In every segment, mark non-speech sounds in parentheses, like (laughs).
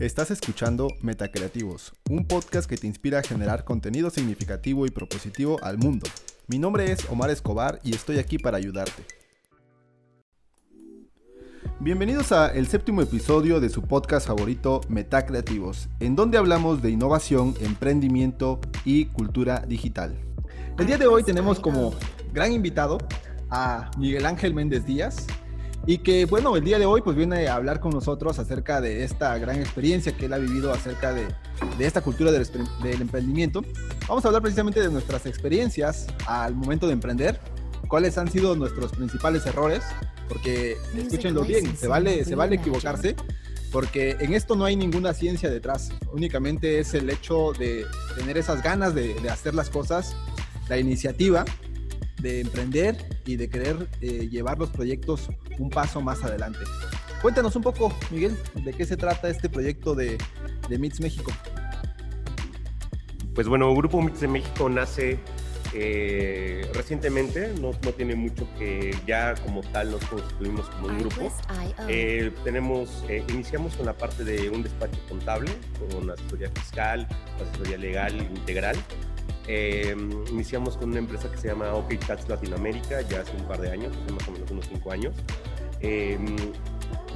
Estás escuchando Metacreativos, un podcast que te inspira a generar contenido significativo y propositivo al mundo. Mi nombre es Omar Escobar y estoy aquí para ayudarte. Bienvenidos a el séptimo episodio de su podcast favorito Metacreativos, en donde hablamos de innovación, emprendimiento y cultura digital. El día de hoy tenemos como gran invitado a Miguel Ángel Méndez Díaz, y que bueno, el día de hoy pues viene a hablar con nosotros acerca de esta gran experiencia que él ha vivido acerca de, de esta cultura del, del, emprendimiento. Vamos a hablar precisamente de nuestras experiencias al momento de emprender, cuáles han sido nuestros principales errores, porque escúchenlo bien, se vale, se vale equivocarse, porque en esto no hay ninguna ciencia detrás, únicamente es el hecho de tener esas ganas de, de hacer las cosas, la iniciativa de emprender y de querer eh, llevar los proyectos un paso más adelante. Cuéntanos un poco, Miguel, de qué se trata este proyecto de, de MITS México. Pues bueno, Grupo MITS de México nace eh, recientemente, no, no, tiene mucho que ya como tal nos constituimos como un grupo. Eh, tenemos, eh, iniciamos con la parte de un despacho contable, con asesoría fiscal, asesoría legal integral. Eh, iniciamos con una empresa que se llama OK Latinoamérica ya hace un par de años, más o menos unos cinco años. Eh,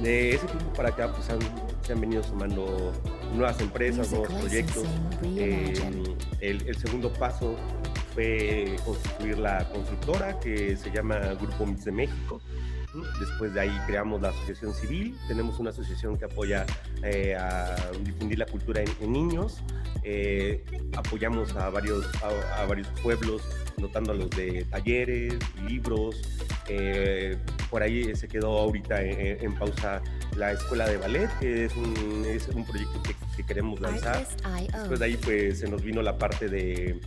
de ese tiempo para acá pues han, se han venido sumando nuevas empresas, nuevos proyectos. Eh, el, el, segundo paso fue constituir la constructora que se llama Grupo Mix de México. Después de ahí creamos la asociación civil, tenemos una asociación que apoya eh, a difundir la cultura en, en niños, eh, apoyamos a varios, a, a, varios pueblos, dotándolos de talleres, libros, eh, por ahí se quedó ahorita en, en, pausa la escuela de ballet, que es un, es un proyecto que, que queremos lanzar. Después de ahí pues se nos vino la parte de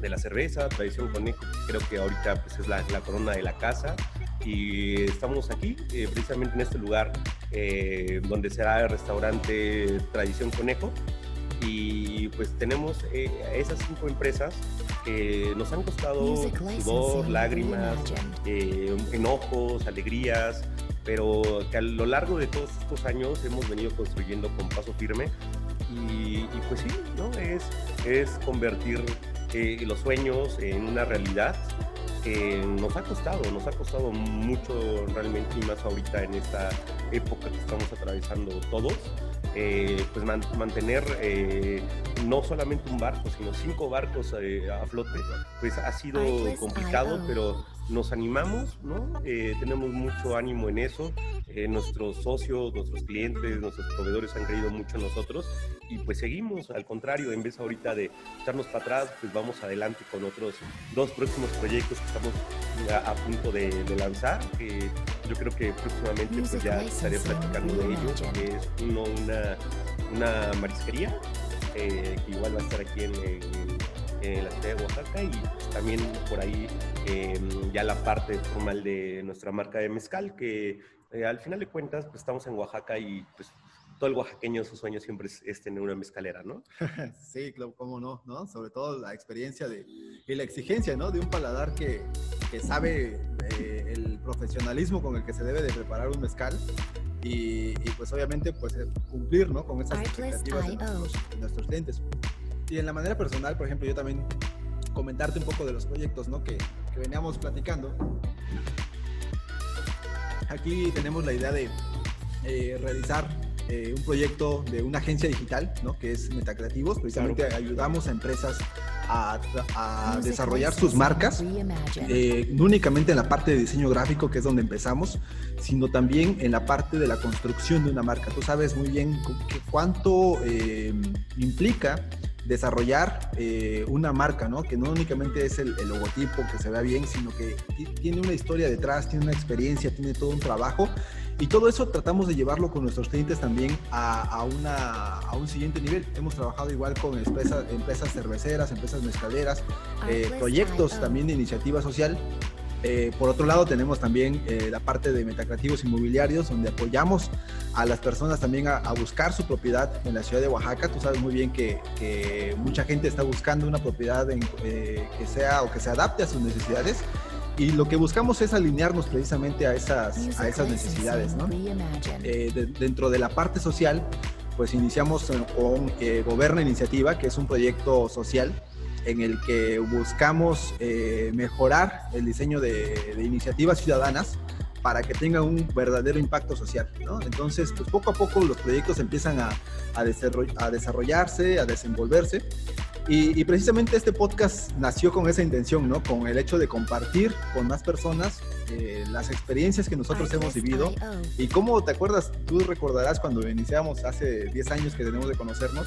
de la cerveza, Tradición Conejo, creo que ahorita pues, es la, la, corona de la casa y estamos aquí, eh, precisamente en este lugar eh, donde será el restaurante Tradición Conejo. Y pues tenemos eh, esas cinco empresas que nos han costado sudor, lágrimas, enojos, alegrías, pero que a lo largo de todos estos años hemos venido construyendo con paso firme. Y, y pues sí, ¿no? es, es convertir los sueños en una realidad que nos ha costado, nos ha costado mucho realmente y más ahorita en esta época que estamos atravesando todos. Eh, pues man, mantener eh, no solamente un barco, sino cinco barcos eh, a flote, pues ha sido complicado, pero nos animamos, ¿no? Eh, tenemos mucho ánimo en eso. Eh, nuestros socios, nuestros clientes, nuestros proveedores han creído mucho en nosotros y pues seguimos, al contrario, en vez ahorita de echarnos para atrás, pues vamos adelante con otros dos próximos proyectos que estamos a, a punto de, de, lanzar, que yo creo que próximamente pues ya estaré platicando de ellos, que es uno, una, una marisquería, eh, que igual va a estar aquí en, en en la ciudad de Oaxaca y pues, también por ahí eh, ya la parte formal de nuestra marca de mezcal, que eh, al final de cuentas pues estamos en Oaxaca y pues todo el oaxaqueño su sueño siempre es, es tener una mezcalera, ¿no? (laughs) sí, claro, cómo no, ¿no? Sobre todo la experiencia de, y la exigencia, ¿no? De un paladar que, que sabe eh, el profesionalismo con el que se debe de preparar un mezcal y, y pues obviamente pues cumplir, ¿no? Con esas expectativas de nuestros, de nuestros clientes. Y en la manera personal, por ejemplo, yo también comentarte un poco de los proyectos ¿no? que, que veníamos platicando. Aquí tenemos la idea de eh, realizar eh, un proyecto de una agencia digital, ¿no? que es Metacreativos. Precisamente claro. ayudamos a empresas a, a desarrollar sus marcas, eh, no únicamente en la parte de diseño gráfico, que es donde empezamos, sino también en la parte de la construcción de una marca. Tú sabes muy bien cuánto eh, implica desarrollar eh, una marca, ¿no? Que no únicamente es el, el, logotipo que se vea bien, sino que tiene una historia detrás, tiene una experiencia, tiene todo un trabajo. Y todo eso tratamos de llevarlo con nuestros clientes también a, a, una, a un siguiente nivel. Hemos trabajado igual con empresas, empresas cerveceras, empresas mezcaleras, eh, proyectos también de iniciativa social eh, por otro lado, tenemos también eh, la parte de metacreativos inmobiliarios, donde apoyamos a las personas también a, a, buscar su propiedad en la ciudad de Oaxaca. Tú sabes muy bien que, que mucha gente está buscando una propiedad en, eh, que sea o que se adapte a sus necesidades. Y lo que buscamos es alinearnos precisamente a esas, a esas necesidades. ¿no? Eh, de, dentro de la parte social, pues iniciamos con eh, Goberna Iniciativa, que es un proyecto social en el que buscamos eh, mejorar el diseño de, iniciativas ciudadanas para que tengan un verdadero impacto social. ¿no? Entonces, pues poco a poco los proyectos empiezan a, a, a desarrollarse, a desenvolverse. Y, precisamente este podcast nació con esa intención, ¿no? Con el hecho de compartir con más personas eh, las experiencias que nosotros hemos vivido. Y cómo, ¿te acuerdas? Tú recordarás cuando iniciamos hace 10 años que tenemos de conocernos,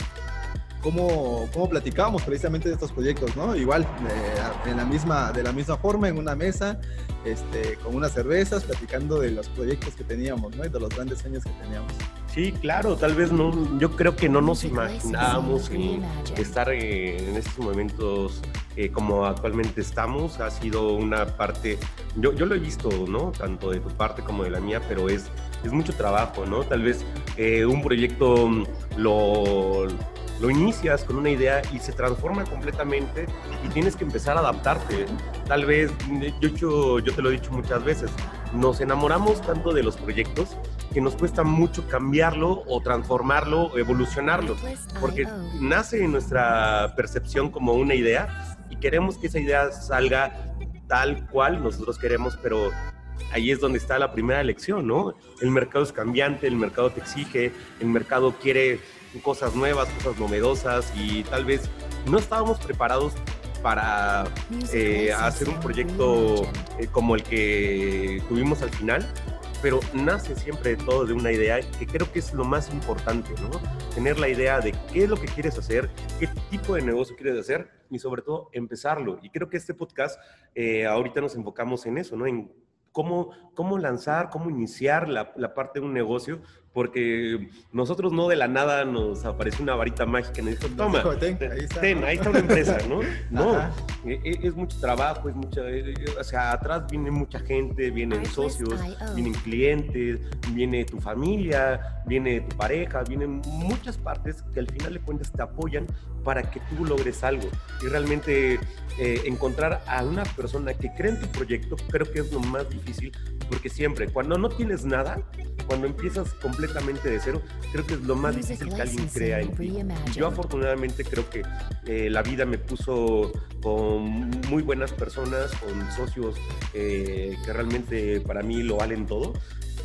cómo, cómo platicábamos precisamente de estos proyectos, ¿no? Igual, eh, en la misma, de la misma forma, en una mesa, este, con unas cervezas, platicando de los proyectos que teníamos, ¿no? Y de los grandes sueños que teníamos. Sí, claro, tal vez no, yo creo que no nos imaginábamos estar eh, en estos momentos eh, como actualmente estamos. Ha sido una parte, yo, yo lo he visto, ¿no? Tanto de tu parte como de la mía, pero es, es mucho trabajo, ¿no? Tal vez un proyecto lo lo inicias con una idea y se transforma completamente y tienes que empezar a adaptarte. Tal vez, yo, yo te lo he dicho muchas veces, nos enamoramos tanto de los proyectos que nos cuesta mucho cambiarlo o transformarlo o evolucionarlo, porque nace en nuestra percepción como una idea y queremos que esa idea salga tal cual nosotros queremos, pero ahí es donde está la primera lección, ¿no? El mercado es cambiante, el mercado te exige, el mercado quiere cosas nuevas, cosas novedosas y tal vez no estábamos preparados para eh, hacer un proyecto eh, como el que tuvimos al final, pero nace siempre de todo de una idea que creo que es lo más importante, ¿no? Tener la idea de qué es lo que quieres hacer, qué tipo de negocio quieres hacer y sobre todo empezarlo. Y creo que este podcast eh, ahorita nos enfocamos en eso, ¿no? En cómo, cómo lanzar, cómo iniciar la, la parte de un negocio porque nosotros no de la nada nos apareció una varita mágica y nos dijo, toma, ten, ahí, está, una empresa, ¿no? (laughs) No, e, e, es, mucho trabajo, es mucha, e, o sea, atrás viene mucha gente, vienen socios, vienen clientes, viene tu familia, viene tu pareja, vienen muchas partes que al final de cuentas te apoyan para que tú logres algo. Y realmente eh, encontrar a una persona que cree en tu proyecto creo que es lo más difícil, porque siempre, cuando no tienes nada, cuando empiezas completamente de cero, creo que es lo más difícil que alguien crea en ti. Yo afortunadamente creo que eh, la vida me puso con muy buenas personas, con socios eh, que realmente para mí lo valen todo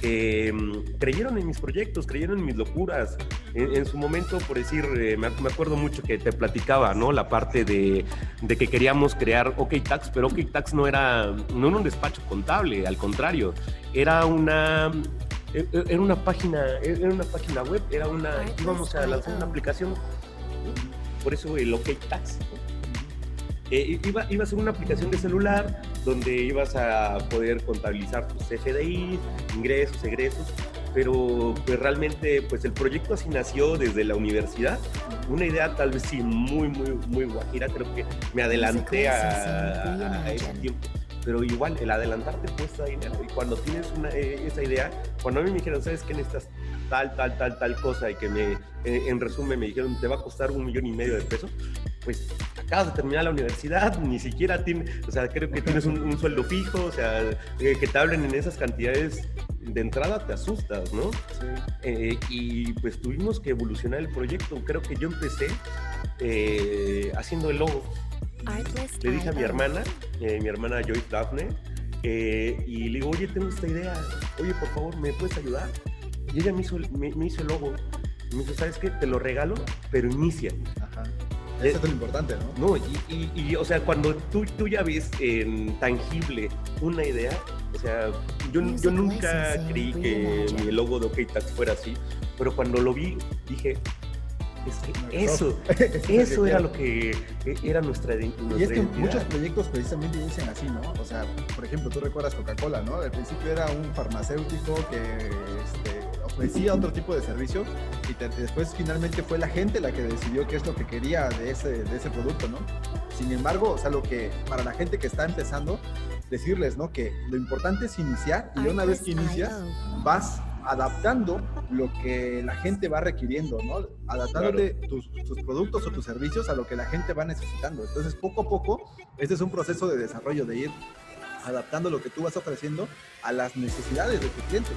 que mm, creyeron en mis proyectos, creyeron en mis locuras. En, su momento, por decir, eh, me, acuerdo mucho que te platicaba, ¿no? La parte de, de, que queríamos crear OK Tax, pero OK Tax no era, no era un despacho contable, al contrario, era una era una página, era una página web, era una, íbamos a lanzar una aplicación, por eso el OK Tax. Eh, iba, iba a ser una aplicación de celular donde ibas a poder contabilizar tus FDI, ingresos, egresos, pero pues realmente pues el proyecto así nació desde la universidad, una idea tal vez sí muy, muy, muy guajira, creo que me adelanté a, a ese tiempo pero igual el adelantarte cuesta dinero y cuando tienes una, eh, esa idea, cuando a mí me dijeron, ¿sabes qué necesitas tal, tal, tal, tal cosa? Y que me, en resumen me dijeron, te va a costar un millón y medio de pesos, pues acabas de terminar la universidad, ni siquiera tienes, o sea, creo que tienes un, sueldo fijo, o sea, eh, que te hablen en esas cantidades de entrada te asustas, ¿no? Sí. Eh, y pues tuvimos que evolucionar el proyecto. Creo que yo empecé haciendo el logo le dije a mi hermana, eh, mi hermana Joyce Daphne, eh, y le digo, oye, tengo esta idea, oye, por favor, ¿me puedes ayudar? Y ella me hizo, me, hizo el logo. me dijo, ¿sabes qué? Te lo regalo, pero inicia. Ajá. Eso es lo importante, ¿no? No, y, o sea, cuando tú, tú ya ves en tangible una idea, o sea, yo, yo nunca creí que mi logo de OK fuera así, pero cuando lo vi, dije, eso, (laughs) eso era lo que e, era nuestra, Y es que muchos proyectos precisamente dicen así, ¿no? O sea, por ejemplo, tú recuerdas Coca-Cola, ¿no? Al principio era un farmacéutico que este, ofrecía otro tipo de servicio y después finalmente fue la gente la que decidió qué es lo que quería de ese, de ese producto, ¿no? Sin embargo, o sea, lo que para la gente que está empezando, decirles, ¿no? Que lo importante es iniciar y una vez que inicias, vas adaptando lo que la gente va requiriendo, ¿no? Adaptándote tus, productos o tus servicios a lo que la gente va necesitando. Entonces, poco a poco, este es un proceso de desarrollo, de ir adaptando lo que tú vas ofreciendo a las necesidades de tu cliente.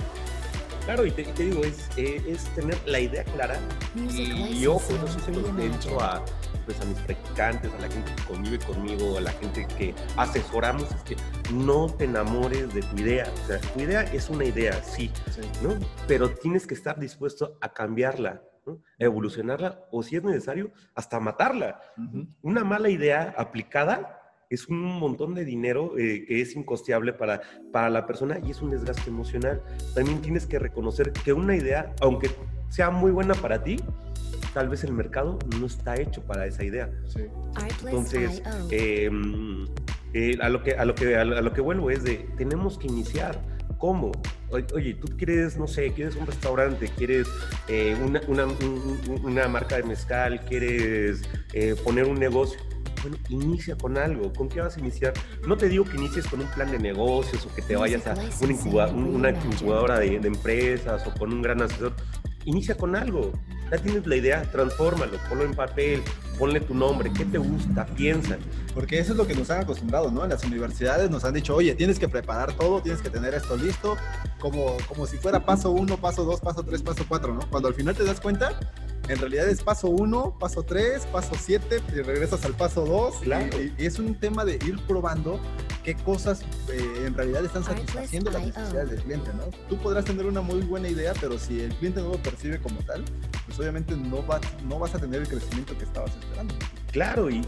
Claro, y te, digo, es, eh, es, tener la idea clara y, ojo, se lo he dicho a, pues, a mis practicantes, a la gente que convive conmigo, a la gente que asesoramos, es que no te enamores de tu idea. O sea, tu idea es una idea, sí, ¿no? Pero tienes que estar dispuesto a cambiarla, evolucionarla o si es necesario, hasta matarla. Una mala idea aplicada es un montón de dinero eh, que es incosteable para, para la persona y es un desgaste emocional. También tienes que reconocer que una idea, aunque sea muy buena para ti, tal vez el mercado no está hecho para esa idea. Entonces, em, eh, a, lo que, a, lo que, a lo que vuelvo es de, tenemos que iniciar. ¿Cómo? Oye, tú quieres, no sé, quieres un restaurante, quieres eh, una, una, una, marca de mezcal, quieres poner un negocio bueno, inicia con algo. ¿Con qué vas a iniciar? No te digo que inicies con un plan de negocios o que te vayas a una, incubadora de, empresas o con un gran asesor. Inicia con algo. Ya tienes la idea, transfórmalo, ponlo en papel, ponle tu nombre, qué te gusta, piensa. Porque eso es lo que nos han acostumbrado, ¿no? En las universidades nos han dicho, oye, tienes que preparar todo, tienes que tener esto listo, como, como si fuera paso uno, paso dos, paso tres, paso cuatro, ¿no? Cuando al final te das cuenta, en realidad es paso 1, paso 3, paso 7 y regresas al paso 2. Y, es un tema de ir probando qué cosas eh, en realidad están satisfaciendo las necesidades del cliente, ¿no? Tú podrás tener una muy buena idea, pero si el cliente no lo percibe como tal, pues obviamente no, va, no vas a tener el crecimiento que estabas esperando. Claro, y,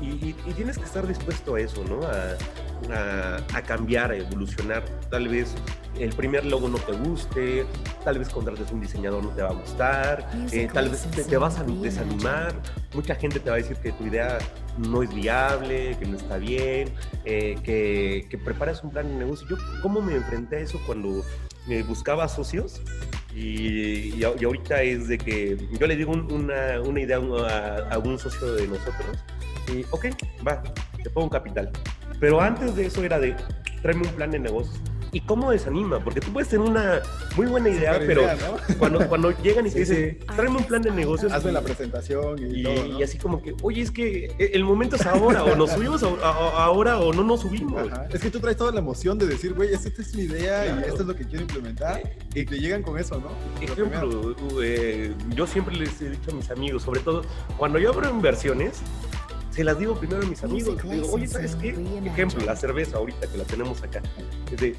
tienes que estar dispuesto a eso, ¿no? A, cambiar, a evolucionar. Tal vez el primer logo no te guste, tal vez contrates un diseñador no te va a gustar, eh, tal vez te, vas a desanimar, mucha gente te va a decir que tu idea no es viable, que no está bien, eh, que, que preparas un plan de negocio. Yo, ¿cómo me enfrenté a eso cuando me buscaba socios? Y, y, ahorita es de que yo le digo una, una, idea a, a, un socio de nosotros y, ok, va, te pongo un capital. Pero antes de eso era de, tráeme un plan de negocios y cómo desanima, porque tú puedes tener una muy buena idea, pero (laughs) cuando, cuando llegan y te dicen, tráeme un plan de negocios. Hazme la presentación y, todo, y, así como que, oye, es que el momento es ahora, o nos subimos ahora o no nos subimos. Es que tú traes toda la emoción de decir, güey, esta es mi idea y esto es lo que quiero implementar, y te llegan con eso, ¿no? Ejemplo, eh, yo siempre les he dicho a mis amigos, sobre todo cuando yo abro inversiones, se las digo primero a mis amigos. Digo, oye, ¿sabes qué? Ejemplo, la cerveza ahorita que la tenemos acá. Es de,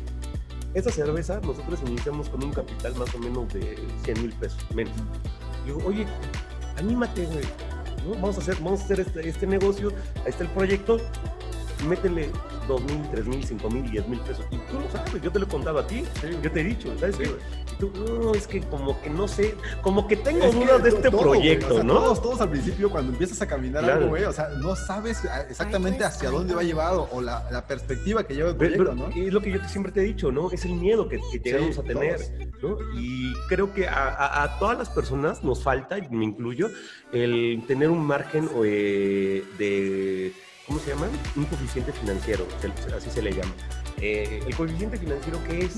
esa cerveza nosotros iniciamos con un capital más o menos de 100 mil pesos, menos. Digo, oye, anímate, güey. Vamos a hacer, vamos a hacer este, este negocio, ahí está el proyecto, métele dos mil, tres mil, cinco mil, diez mil pesos. Y tú lo sabes, yo te lo he contado a ti, yo te he dicho, ¿sabes qué? Y tú, no, es que como que no sé, como que tengo dudas de este proyecto, ¿no? Todos, todos al principio, cuando empiezas a caminar algo, güey, o sea, no sabes exactamente hacia dónde va a llevar o, la, la, perspectiva que lleva el proyecto, ¿no? Es lo que yo siempre te he dicho, ¿no? Es el miedo que, que llegamos a tener, ¿no? Y creo que a, a, todas las personas nos falta, y me incluyo, el tener un margen eh, de ¿cómo se llama? Un coeficiente financiero, así se le llama. Eh, el coeficiente financiero que es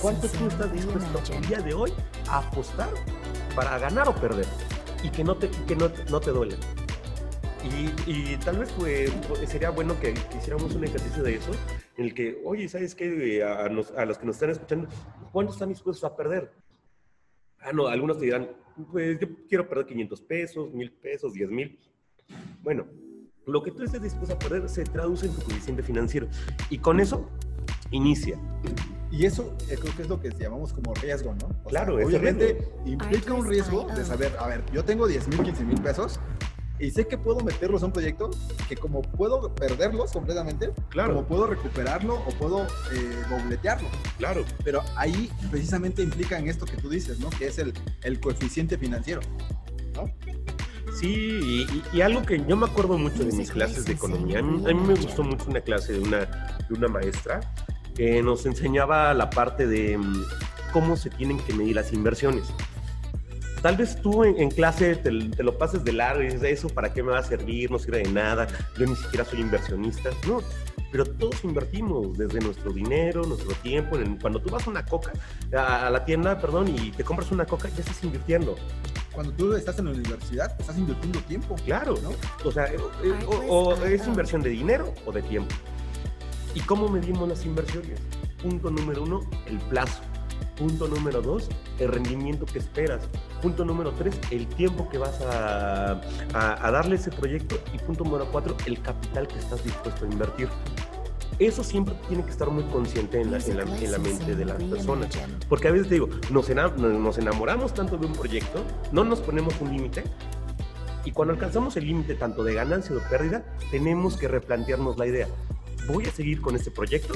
cuánto tú estás dispuesto el día de hoy a apostar para ganar o perder y que no te, que no, no te duele. Y, y, tal vez pues, sería bueno que, hiciéramos un ejercicio de eso, en el que, oye, ¿sabes qué? A, a, los que nos están escuchando, ¿cuánto están dispuestos a perder? Ah, no, algunos te dirán, pues yo quiero perder 500 pesos, 1000 pesos, 10 mil. Bueno, lo que tú estés dispuesto a perder se traduce en tu coeficiente financiero. Y con eso, inicia. Y eso eh, creo que es lo que llamamos como riesgo, ¿no? claro, obviamente implica un riesgo de saber, a ver, yo tengo 10 mil, 15 mil pesos y sé que puedo meterlos a un proyecto que como puedo perderlos completamente, claro. como puedo recuperarlo o puedo eh, dobletearlo. Claro. Pero ahí precisamente implica en esto que tú dices, ¿no? Que es el, el coeficiente financiero. Sí, y, algo que yo me acuerdo mucho de mis clases de economía, a mí, me gustó mucho una clase de una, de una maestra que nos enseñaba la parte de mm, cómo se tienen que medir las inversiones. Tal vez tú en, clase te, lo pases de largo y dices, eso para qué me va a servir, no sirve de nada, yo ni siquiera soy inversionista. No, pero todos invertimos desde nuestro dinero, nuestro tiempo. cuando tú vas a una coca, a, la tienda, perdón, y te compras una coca, ya estás invirtiendo cuando tú estás en la universidad, estás invirtiendo tiempo. Claro, ¿no? O sea, eh, o, es inversión de dinero o de tiempo. ¿Y cómo medimos las inversiones? Punto número uno, el plazo. Punto número dos, el rendimiento que esperas. Punto número tres, el tiempo que vas a, a, darle ese proyecto. Y punto número cuatro, el capital que estás dispuesto a invertir. Eso siempre tiene que estar muy consciente en la, en la, mente de las personas. Porque a veces digo, nos, nos enamoramos tanto de un proyecto, no nos ponemos un límite, y cuando alcanzamos el límite tanto de ganancia o de pérdida, tenemos que replantearnos la idea. ¿Voy a seguir con este proyecto?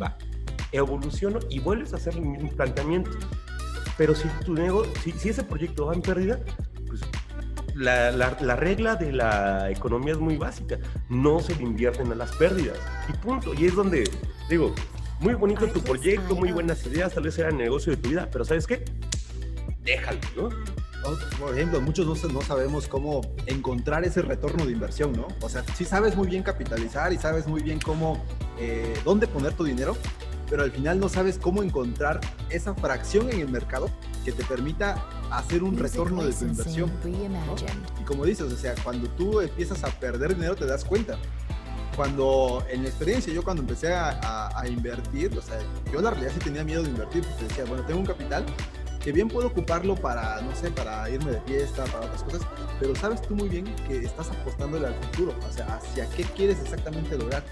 Va evoluciono y vuelves a hacer el mismo planteamiento. Pero si tu negocio, si, ese proyecto va en pérdida, la, la, regla de la economía es muy básica. No se le invierten a las pérdidas. Y punto. Y es donde, digo, muy bonito tu proyecto, muy buenas ideas, tal vez sea el negocio de tu vida, pero ¿sabes qué? Déjalo, ¿no? Por ejemplo, muchos no, sabemos cómo encontrar ese retorno de inversión, ¿no? O sea, sí sabes muy bien capitalizar y sabes muy bien cómo, eh, dónde poner tu dinero, pero al final no sabes cómo encontrar esa fracción en el mercado que te permita hacer un retorno de tu inversión. Y como dices, o sea, cuando tú empiezas a perder dinero te das cuenta. Cuando en la experiencia, yo cuando empecé a, a invertir, o sea, yo la realidad sí tenía miedo de invertir, porque decía, bueno, tengo un capital que bien puedo ocuparlo para, no sé, para irme de fiesta, para otras cosas, pero sabes tú muy bien que estás apostándole al futuro, o sea, hacia qué quieres exactamente lograr.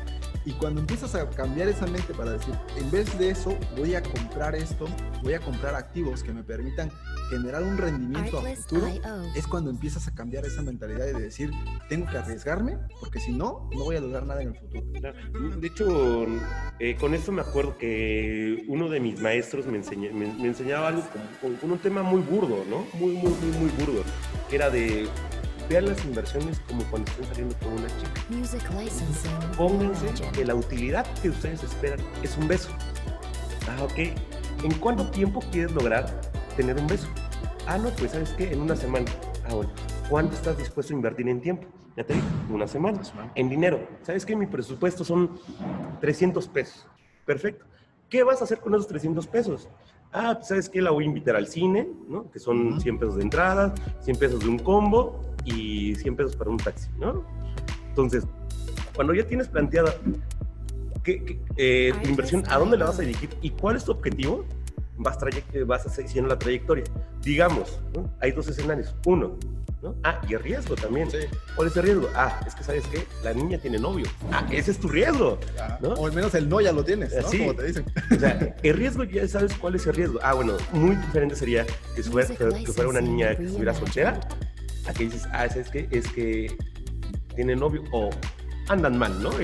Y cuando empiezas a cambiar esa mente para decir, en vez de eso, voy a comprar esto, voy a comprar activos que me permitan generar un rendimiento a futuro, es cuando empiezas a cambiar esa mentalidad de decir, tengo que arriesgarme, porque si no, no voy a lograr nada en el futuro. De hecho, eh, con esto me acuerdo que uno de mis maestros me, me, enseñaba algo con, con, un tema muy burdo, ¿no? Muy, muy, muy, muy burdo, que era de vean las inversiones como cuando están saliendo con una chica. Pónganse que la utilidad que ustedes esperan es un beso. Ah, ok. ¿En cuánto tiempo quieres lograr tener un beso? Ah, no, pues sabes qué, en una semana. Ah, bueno. ¿Cuánto estás dispuesto a invertir en tiempo? Ya te dije, una semana. En dinero. ¿Sabes qué? Mi presupuesto son 300 pesos. Perfecto. ¿Qué vas a hacer con esos 300 pesos? Ah, pues sabes qué, la voy a invitar al cine, ¿no? Que son 100 pesos de entrada, 100 pesos de un combo y 100 pesos para un taxi, ¿no? Entonces, cuando ya tienes planteada qué, eh, tu inversión, a dónde la vas a dirigir y cuál es tu objetivo, vas, vas siguiendo la trayectoria. Digamos, hay dos escenarios. Uno, ¿no? Ah, y el riesgo también. ¿Cuál es el riesgo? Ah, es que sabes que la niña tiene novio. Ah, ese es tu riesgo. ¿no? O al menos el no ya lo tienes, ¿no? Como te dicen. O sea, el riesgo ya sabes cuál es el riesgo. Ah, bueno, muy diferente sería que, que fuera una niña que estuviera soltera Aquí dices, ah, es que, es que tiene novio o andan mal, ¿no? (laughs)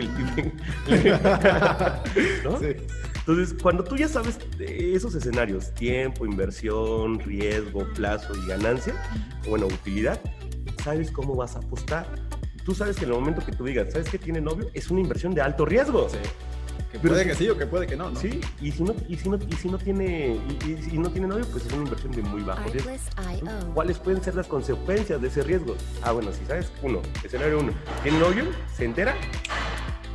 (laughs) Entonces, cuando tú ya sabes esos escenarios, tiempo, inversión, riesgo, plazo y ganancia, bueno, utilidad, sabes cómo vas a apostar. Tú sabes que en el momento que tú digas, ¿sabes que tiene novio? Es una inversión de alto riesgo. Sí. Que puede que sí o que puede que no, ¿no? Sí, y si no, y si no, y si no tiene, y, si no tiene novio, pues es una inversión de muy bajo riesgo. ¿Cuáles pueden ser las consecuencias de ese riesgo? Ah, bueno, si sabes, uno, escenario uno, tiene novio, se entera,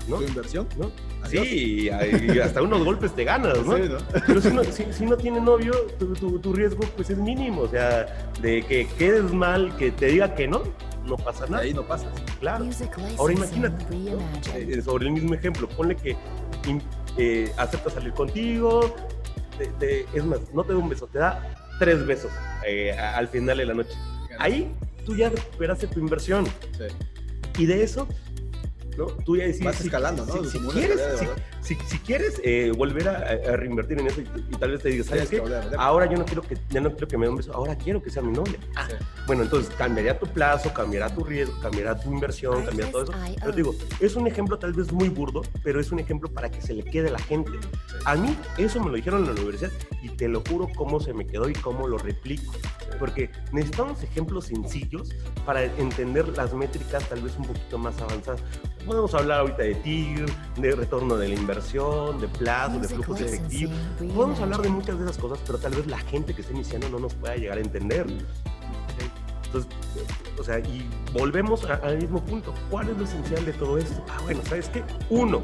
¿no? ¿Tu inversión? ¿No? Sí, y hasta unos golpes te ganas, ¿no? (laughs) Pero si no, si, no, tiene novio, tu, tu, tu, riesgo pues es mínimo, o sea, de que quedes mal, que te diga que no, no pasa nada. ahí no pasa. Claro. Ahora imagínate, eh, sobre el mismo ejemplo, ponle que eh, acepta salir contigo, es más, no te da un beso, te da tres besos eh, al final de la noche. Ahí tú ya recuperaste tu inversión. Y de eso ¿no? Tú ya decides. Vas escalando, ¿no? Si, quieres, si, quieres eh, volver a, reinvertir en eso y, tal vez te digas, ¿sabes qué? Ahora yo no quiero que, ya no quiero que me dé un beso, ahora quiero que sea mi novia. Ah, bueno, entonces cambiaría tu plazo, cambiará tu riesgo, cambiará tu inversión, cambiará todo eso. Pero te digo, es un ejemplo tal vez muy burdo, pero es un ejemplo para que se le quede a la gente. A mí eso me lo dijeron en la universidad y te lo juro cómo se me quedó y cómo lo replico. Porque necesitamos ejemplos sencillos para entender las métricas tal vez un poquito más avanzadas. Podemos hablar ahorita de TIR, de retorno de la inversión, de plazo, de flujos efectivos. Podemos hablar de muchas de esas cosas, pero tal vez la gente que está iniciando no nos pueda llegar a entender. Entonces, o sea, y volvemos al mismo punto. ¿Cuál es lo esencial de todo esto? Ah, bueno, ¿sabes qué? Uno,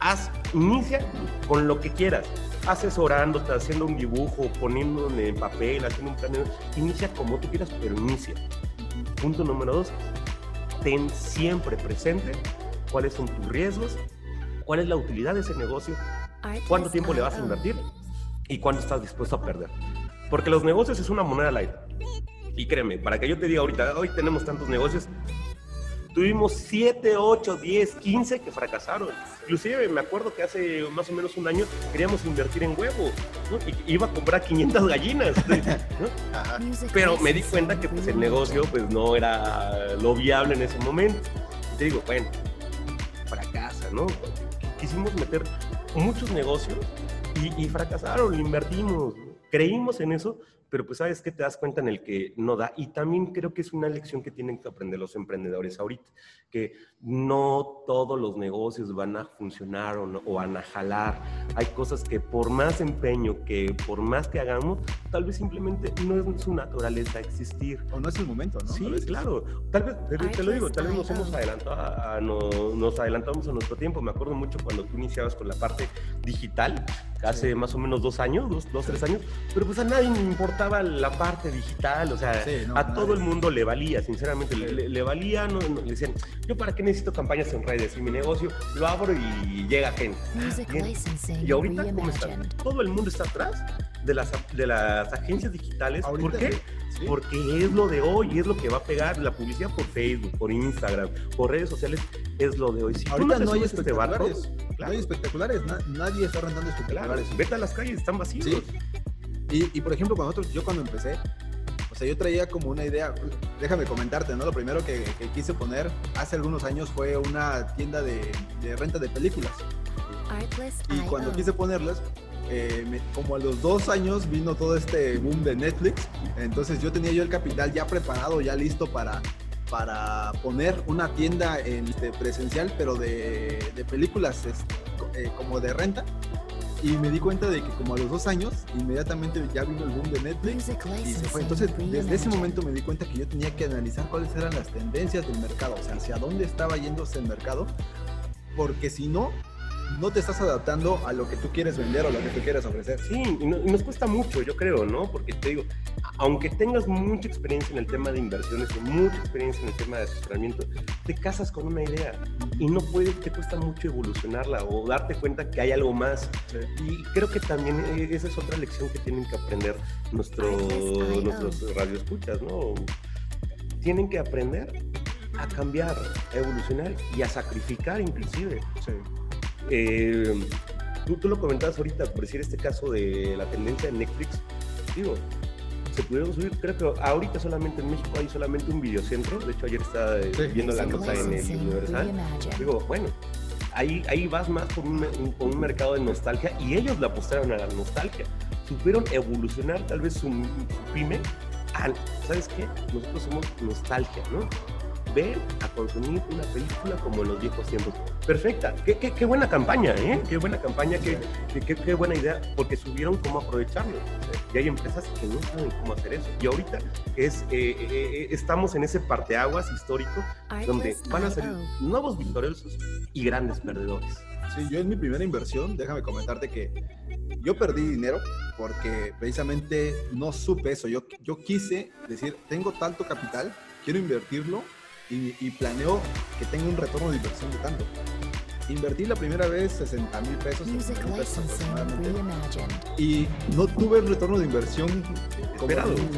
haz, inicia con lo que quieras. Asesorándote, haciendo un dibujo, poniendo en papel, haciendo un plan. Inicia como tú quieras, pero inicia. Punto número dos, ten siempre presente cuáles son tus riesgos, cuál es la utilidad de ese negocio, cuánto tiempo le vas a invertir y cuánto estás dispuesto a perder. Porque los negocios es una moneda al aire. Y créeme, para que yo te diga ahorita, hoy tenemos tantos negocios, tuvimos 7, 8, 10, 15 que fracasaron. Inclusive me acuerdo que hace más o menos un año queríamos invertir en huevo, ¿no? y iba a comprar 500 gallinas, (laughs) ¿no? pero me di cuenta que pues el negocio pues no era lo viable en ese momento. Y te digo, bueno, fracasa, ¿no? Quisimos meter muchos negocios y, y fracasaron, invertimos, creímos en eso, pero pues sabes que te das cuenta en el que no da. Y también creo que es una lección que tienen que aprender los emprendedores ahorita, que no todos los negocios van a funcionar o, o van a jalar. Hay cosas que por más empeño, que por más que hagamos, tal vez simplemente no es su naturaleza existir. O no es el momento, ¿no? Sí, claro. Tal vez, te, te, lo digo, tal vez nos hemos adelantado, a, a, no, nos adelantamos a nuestro tiempo. Me acuerdo mucho cuando tú iniciabas con la parte digital, hace sí. más o menos dos años, dos, dos, tres años, pero pues a nadie me importaba la parte digital, o sea, sí, no, a nadie. todo el mundo le valía, sinceramente, le, le, valía, no, no, le decían, yo para qué necesito campañas en redes, y mi negocio lo abro y llega gente. Y ahorita, ¿cómo está? Todo el mundo está atrás de las, de las agencias digitales, ¿por qué? Sí. Porque es lo de hoy, es lo que va a pegar la publicidad por Facebook, por Instagram, por redes sociales, es lo de hoy. Si Ahorita no, no hay espectaculares, este barco, claro. no hay espectaculares, na nadie está rentando espectaculares. Claro. Vete a las calles, están vacíos. Sí. Y, y, por ejemplo, cuando nosotros, yo cuando empecé, o sea, yo traía como una idea, déjame comentarte, ¿no? Lo primero que, que quise poner hace algunos años fue una tienda de, de renta de películas. Y cuando quise ponerlas, eh, me, como a los dos años vino todo este boom de Netflix, entonces yo tenía yo el capital ya preparado, ya listo para, para poner una tienda en, este, presencial, pero de, de películas es, eh, como de renta. Y me di cuenta de que como a los dos años, inmediatamente ya vino el boom de Netflix y se fue. Entonces, desde ese momento me di cuenta que yo tenía que analizar cuáles eran las tendencias del mercado, o sea, hacia dónde estaba yéndose el mercado, porque si no, no te estás adaptando a lo que tú quieres vender o lo que tú quieres ofrecer. Sí, y, no, y, nos cuesta mucho, yo creo, ¿no? Porque te digo, aunque tengas mucha experiencia en el tema de inversiones y mucha experiencia en el tema de asesoramiento, te casas con una idea y no puedes, te cuesta mucho evolucionarla o darte cuenta que hay algo más. Sí. Y creo que también eh, esa es otra lección que tienen que aprender nuestros, nuestros radioescuchas, ¿no? Tienen que aprender a cambiar, a evolucionar y a sacrificar inclusive. Sí. Eh, tú, tú, lo comentabas ahorita, por decir este caso de la tendencia de Netflix, digo, se pudieron subir, creo que ahorita solamente en México hay solamente un videocentro, de hecho ayer estaba sí. viendo la nota en el Universal, digo, bueno, ahí, ahí vas más por un, por un mercado de nostalgia y ellos le apostaron a la nostalgia, supieron evolucionar tal vez su, su pyme a, ¿sabes qué? Nosotros somos nostalgia, ¿no? Ver a consumir una película como en los viejos tiempos. Perfecta, qué, qué, qué buena campaña, ¿eh? Qué buena campaña, qué, qué, qué, buena idea, porque subieron cómo aprovecharlo. Y hay empresas que no saben cómo hacer eso. Y ahorita es, eh, eh, eh estamos en ese parteaguas histórico donde van a salir nuevos victoriosos y grandes perdedores. Sí, yo en mi primera inversión, déjame comentarte que yo perdí dinero porque precisamente no supe eso. Yo, yo quise decir, tengo tanto capital, quiero invertirlo y, y, planeo que tenga un retorno de inversión de tanto. Invertí la primera vez 60 mil pesos, pesos y no tuve el retorno de inversión como,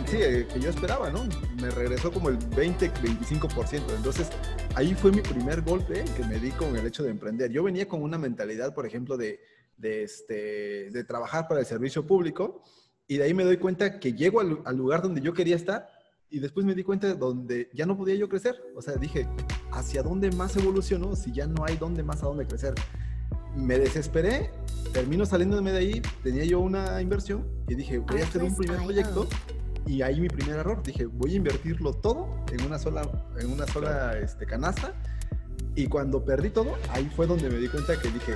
sí, eh, que yo esperaba, ¿no? Me regresó como el 20-25%. Entonces, ahí fue mi primer golpe que me di con el hecho de emprender. Yo venía con una mentalidad, por ejemplo, de, de, este, de trabajar para el servicio público y de ahí me doy cuenta que llego al, al lugar donde yo quería estar y después me di cuenta de donde ya no podía yo crecer. O sea, dije, ¿hacia dónde más evoluciono si ya no hay dónde más a dónde crecer? Me desesperé, termino saliéndome de ahí, tenía yo una inversión y dije, voy a hacer un primer proyecto y ahí mi primer error, dije, voy a invertirlo todo en una sola, en una sola este, canasta y cuando perdí todo, ahí fue donde me di cuenta que dije,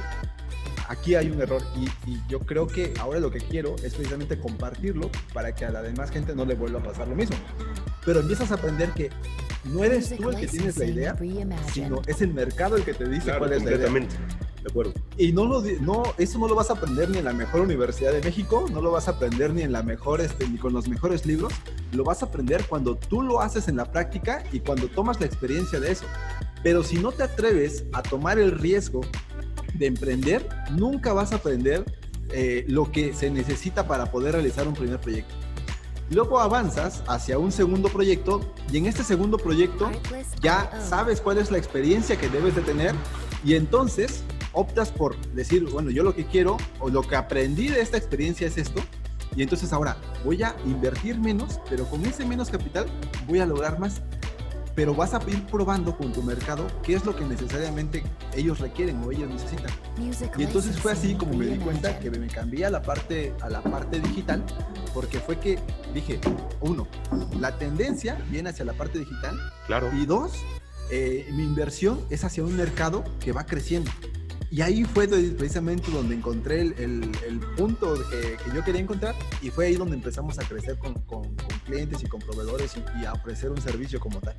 aquí hay un error y, y, yo creo que ahora lo que quiero es precisamente compartirlo para que a la demás gente no le vuelva a pasar lo mismo. Pero empiezas a aprender que no eres tú el que tienes la idea, sino es el mercado el que te dice claro, cuál es la idea. De acuerdo. Y no, lo, no, eso no lo vas a aprender ni en la mejor universidad de México, no lo vas a aprender ni en la mejor, este, ni con los mejores libros, lo vas a aprender cuando tú lo haces en la práctica y cuando tomas la experiencia de eso. Pero si no te atreves a tomar el riesgo de emprender, nunca vas a aprender eh, lo que se necesita para poder realizar un primer proyecto. Luego avanzas hacia un segundo proyecto y en este segundo proyecto ya sabes cuál es la experiencia que debes de tener y entonces optas por decir, bueno, yo lo que quiero o lo que aprendí de esta experiencia es esto y entonces ahora voy a invertir menos, pero con ese menos capital voy a lograr más pero vas a ir probando con tu mercado qué es lo que necesariamente ellos requieren o ellos necesitan. Y entonces fue así como me di cuenta que me cambié a la parte, a la parte digital, porque fue que dije, uno, la tendencia viene hacia la parte digital. Claro. Y dos, eh, mi inversión es hacia un mercado que va creciendo. Y ahí fue precisamente donde encontré el, punto que, yo quería encontrar y fue ahí donde empezamos a crecer con, clientes y con proveedores y, a ofrecer un servicio como tal.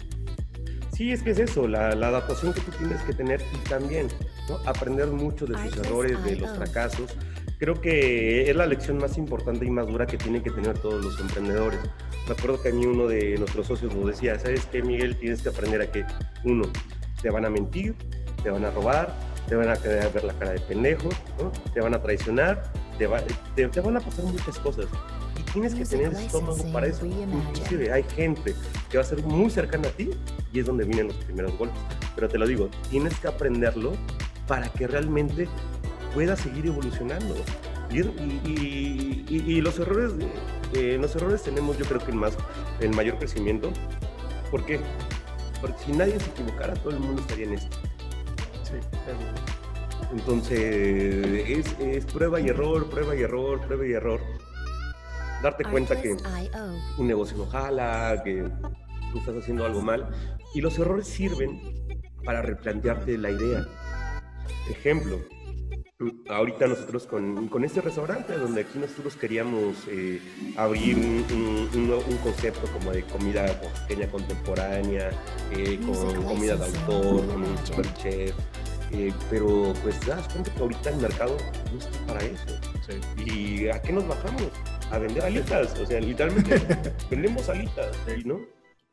Sí, es que es eso, la, adaptación que tú tienes que tener y también aprender mucho de tus errores, de los fracasos. Creo que es la lección más importante y más dura que tienen que tener todos los emprendedores. Me acuerdo que a mí uno de nuestros socios nos decía, ¿sabes qué, Miguel? Tienes que aprender a que, uno, te van a mentir, te van a robar, te van a querer ver la cara de pendejo, te van a traicionar, te, te, van a pasar muchas cosas. Y tienes que tener estómago para eso. Inclusive hay gente que va a ser muy cercana a ti y es donde vienen los primeros golpes. Pero te lo digo, tienes que aprenderlo para que realmente puedas seguir evolucionando. Y, y, los errores, eh, los errores tenemos yo creo que el, más, el mayor crecimiento. ¿Por qué? Porque si nadie se equivocara, todo el mundo estaría en esto. Entonces, es, prueba y error, prueba y error, prueba y error. Darte cuenta que un negocio no jala, que tú estás haciendo algo mal. Y los errores sirven para replantearte la idea. Ejemplo, ahorita nosotros con, con, este restaurante, donde aquí nosotros queríamos eh, abrir un, un, concepto como de comida pequeña contemporánea, eh, con comida de autor, con un super chef, eh, pero pues te das cuenta que ahorita el mercado no está para eso. ¿Y a qué nos bajamos? A vender alitas, o sea, literalmente (laughs) vendemos alitas, ¿no?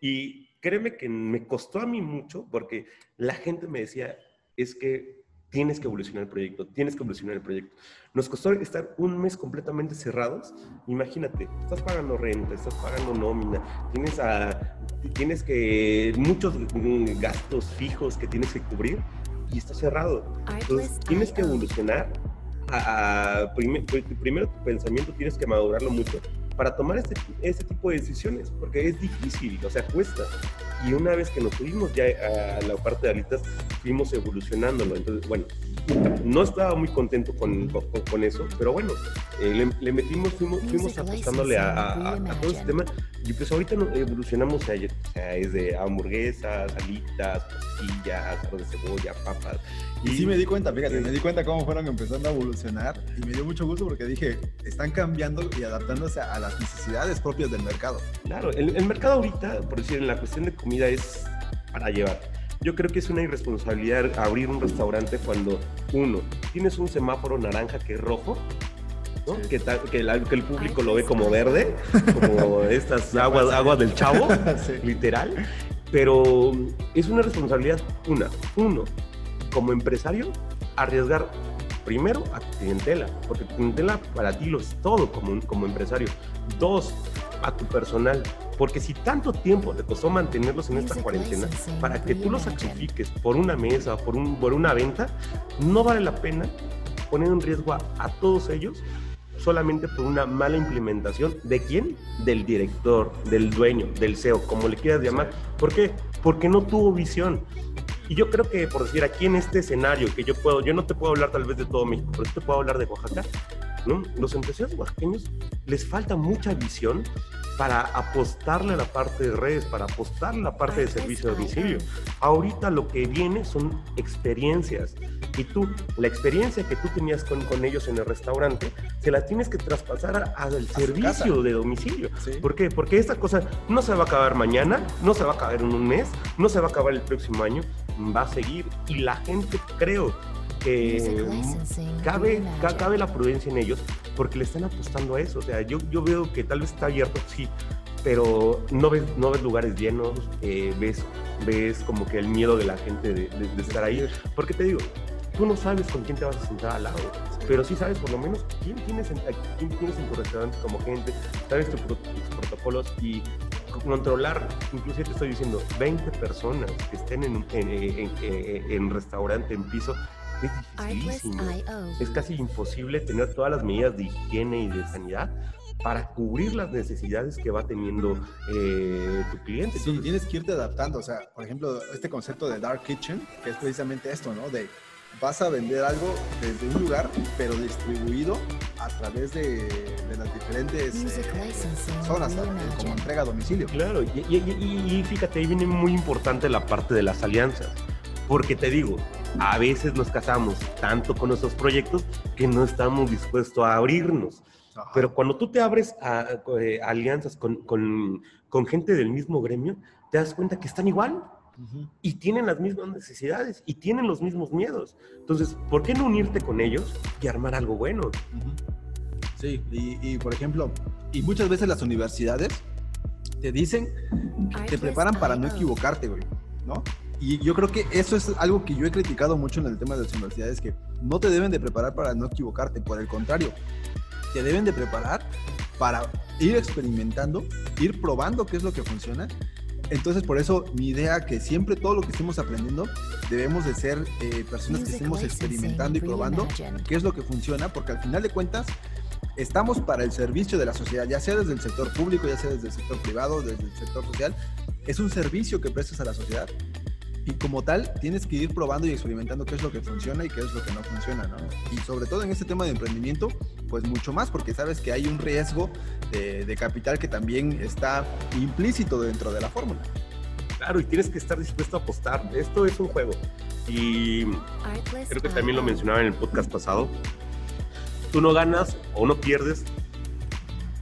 Y créeme que me costó a mí mucho porque la gente me decía, es que tienes que evolucionar el proyecto, tienes que evolucionar el proyecto. Nos costó estar un mes completamente cerrados. Imagínate, estás pagando renta, estás pagando nómina, tienes, a, tienes que muchos gastos fijos que tienes que cubrir y está cerrado. Entonces tienes que evolucionar. A, primero tu pensamiento tienes que madurarlo mucho para tomar este, este tipo de decisiones, porque es difícil, o sea, cuesta. Y una vez que nos subimos ya a la parte de alitas, fuimos evolucionándolo. Entonces, bueno, no estaba muy contento con, con, eso, pero bueno, eh, le, metimos, fuimos, fuimos apostándole a, a, todo este tema y pues ahorita evolucionamos a, es de hamburguesas, alitas, costillas, arroz de cebolla, papas. Y, sí me di cuenta, fíjate, me di cuenta cómo fueron empezando a evolucionar y me dio mucho gusto porque dije, están cambiando y adaptándose a las necesidades propias del mercado. Claro, el, el mercado ahorita, por decir, en la cuestión de comida es para llevar yo creo que es una irresponsabilidad abrir un restaurante cuando, uno, tienes un semáforo naranja que es rojo, que, que, el, público lo ve como verde, como (laughs) estas aguas, aguas del chavo, (laughs) literal. Pero es una responsabilidad, una, uno, como empresario, arriesgar primero a tu clientela, porque tu clientela para ti lo es todo como, como empresario. Dos, a tu personal. Porque si tanto tiempo te costó mantenerlos en esta cuarentena, para que tú los sacrifiques por una mesa, por, un, por una venta, no vale la pena poner en riesgo a, todos ellos solamente por una mala implementación. ¿De quién? Del director, del dueño, del CEO, como le quieras llamar. ¿Por qué? Porque no tuvo visión. Y yo creo que, por decir, aquí en este escenario que yo puedo, yo no te puedo hablar tal vez de todo México, pero te puedo hablar de Oaxaca, ¿no? Los empresarios oaxaqueños les falta mucha visión para apostarle a la parte de redes, para apostarle a la parte de servicio de domicilio. Ahorita lo que viene son experiencias. Y tú, la experiencia que tú tenías con, con ellos en el restaurante, se la tienes que traspasar al servicio de domicilio. ¿Por qué? Porque esta cosa no se va a acabar mañana, no se va a acabar en un mes, no se va a acabar el próximo año, va a seguir. Y la gente, creo, cabe, cabe la prudencia en ellos porque le están apostando a eso. O sea, yo, yo veo que tal vez está abierto, sí, pero no ves, no ves lugares llenos, eh, ves, ves como que el miedo de la gente de, estar ahí. Porque te digo, tú no sabes con quién te vas a sentar al lado, pero sí sabes por lo menos quién tienes en, quién tienes en tu restaurante como gente, sabes tus protocolos y controlar, inclusive te estoy diciendo, 20 personas que estén en, en, en, restaurante, en piso, es dificilísimo. Es casi imposible tener todas las medidas de higiene y de sanidad para cubrir las necesidades que va teniendo eh, tu cliente. Sí, tienes que irte adaptando. O sea, por ejemplo, este concepto de Dark Kitchen, que es precisamente esto, ¿no? De vas a vender algo desde un lugar, pero distribuido a través de, las diferentes eh, zonas, como entrega a domicilio. Claro, y, y, fíjate, ahí viene muy importante la parte de las alianzas. Porque te digo, a veces nos casamos tanto con nuestros proyectos que no estamos dispuestos a abrirnos. Pero cuando tú te abres a, eh, alianzas con, con, con, gente del mismo gremio, te das cuenta que están igual y tienen las mismas necesidades y tienen los mismos miedos. Entonces, ¿por qué no unirte con ellos y armar algo bueno? Sí, y, y, por ejemplo, y muchas veces las universidades te dicen, te preparan para no equivocarte, güey, ¿no? Y yo creo que eso es algo que yo he criticado mucho en el tema de las universidades, que no te deben de preparar para no equivocarte, por el contrario, te deben de preparar para ir experimentando, ir probando qué es lo que funciona. Entonces, por eso mi idea que siempre todo lo que estemos aprendiendo debemos de ser eh, personas que estemos experimentando y probando qué es lo que funciona, porque al final de cuentas estamos para el servicio de la sociedad, ya sea desde el sector público, ya sea desde el sector privado, desde el sector social. Es un servicio que prestas a la sociedad y como tal tienes que ir probando y experimentando qué es lo que funciona y qué es lo que no funciona, ¿no? Y sobre todo en este tema de emprendimiento, pues mucho más, porque sabes que hay un riesgo de, capital que también está implícito dentro de la fórmula. Claro, y tienes que estar dispuesto a apostar. Esto es un juego. Y creo que también lo mencionaba en el podcast pasado. Tú no ganas o no pierdes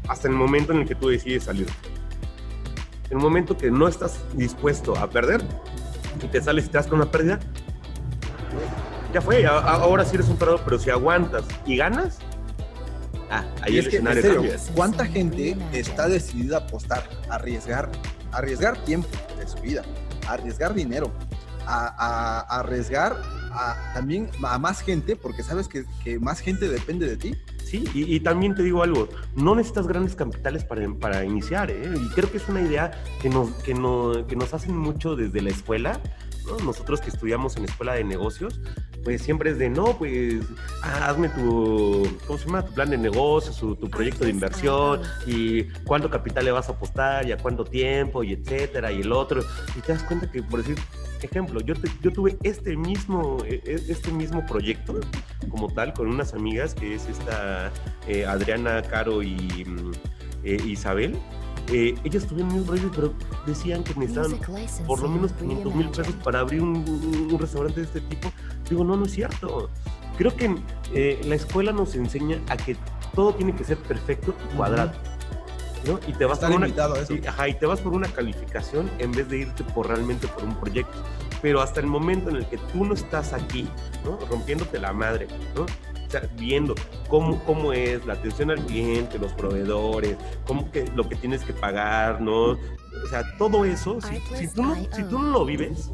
hasta el momento en el que tú decides salir. En el momento que no estás dispuesto a perder, y te sales y te das con una pérdida, ya fue, ahora sí eres un perdedor, pero si aguantas y ganas, ah, ahí es el que, escenario ¿Cuánta gente está decidida a apostar, a arriesgar, a arriesgar tiempo de su vida, a arriesgar dinero, a, arriesgar a, también a más gente, porque sabes que, que más gente depende de ti? Sí, y, también te digo algo, no necesitas grandes capitales para, para iniciar, ¿eh? y creo que es una idea que nos, que, no, que nos hacen mucho desde la escuela, nosotros que estudiamos en escuela de negocios, pues siempre es de, no, pues hazme tu, ¿cómo se llama? Tu plan de negocios, tu, proyecto de inversión y cuánto capital le vas a apostar y a cuánto tiempo y etcétera y el otro. Y te das cuenta que, por decir, ejemplo, yo, yo tuve este mismo, e, e, este mismo proyecto como tal con unas amigas que es esta eh, Adriana, Caro y mm, eh, Isabel eh, ellas tuvieron un rollo, pero decían que necesitaban por lo menos 500 mil pesos para abrir un, restaurante de este tipo. Digo, no, no es cierto. Creo que eh, la escuela nos enseña a que todo tiene que ser perfecto y cuadrado. ¿no? Y te vas por una, y te vas por una calificación en vez de irte por realmente por un proyecto. Pero hasta el momento en el que tú no estás aquí, ¿no? rompiéndote la madre, ¿no? Viendo cómo, cómo es la atención al cliente, los proveedores, cómo que, lo que tienes que pagar, ¿no? O sea, todo eso, si, tú, no, si tú no lo vives,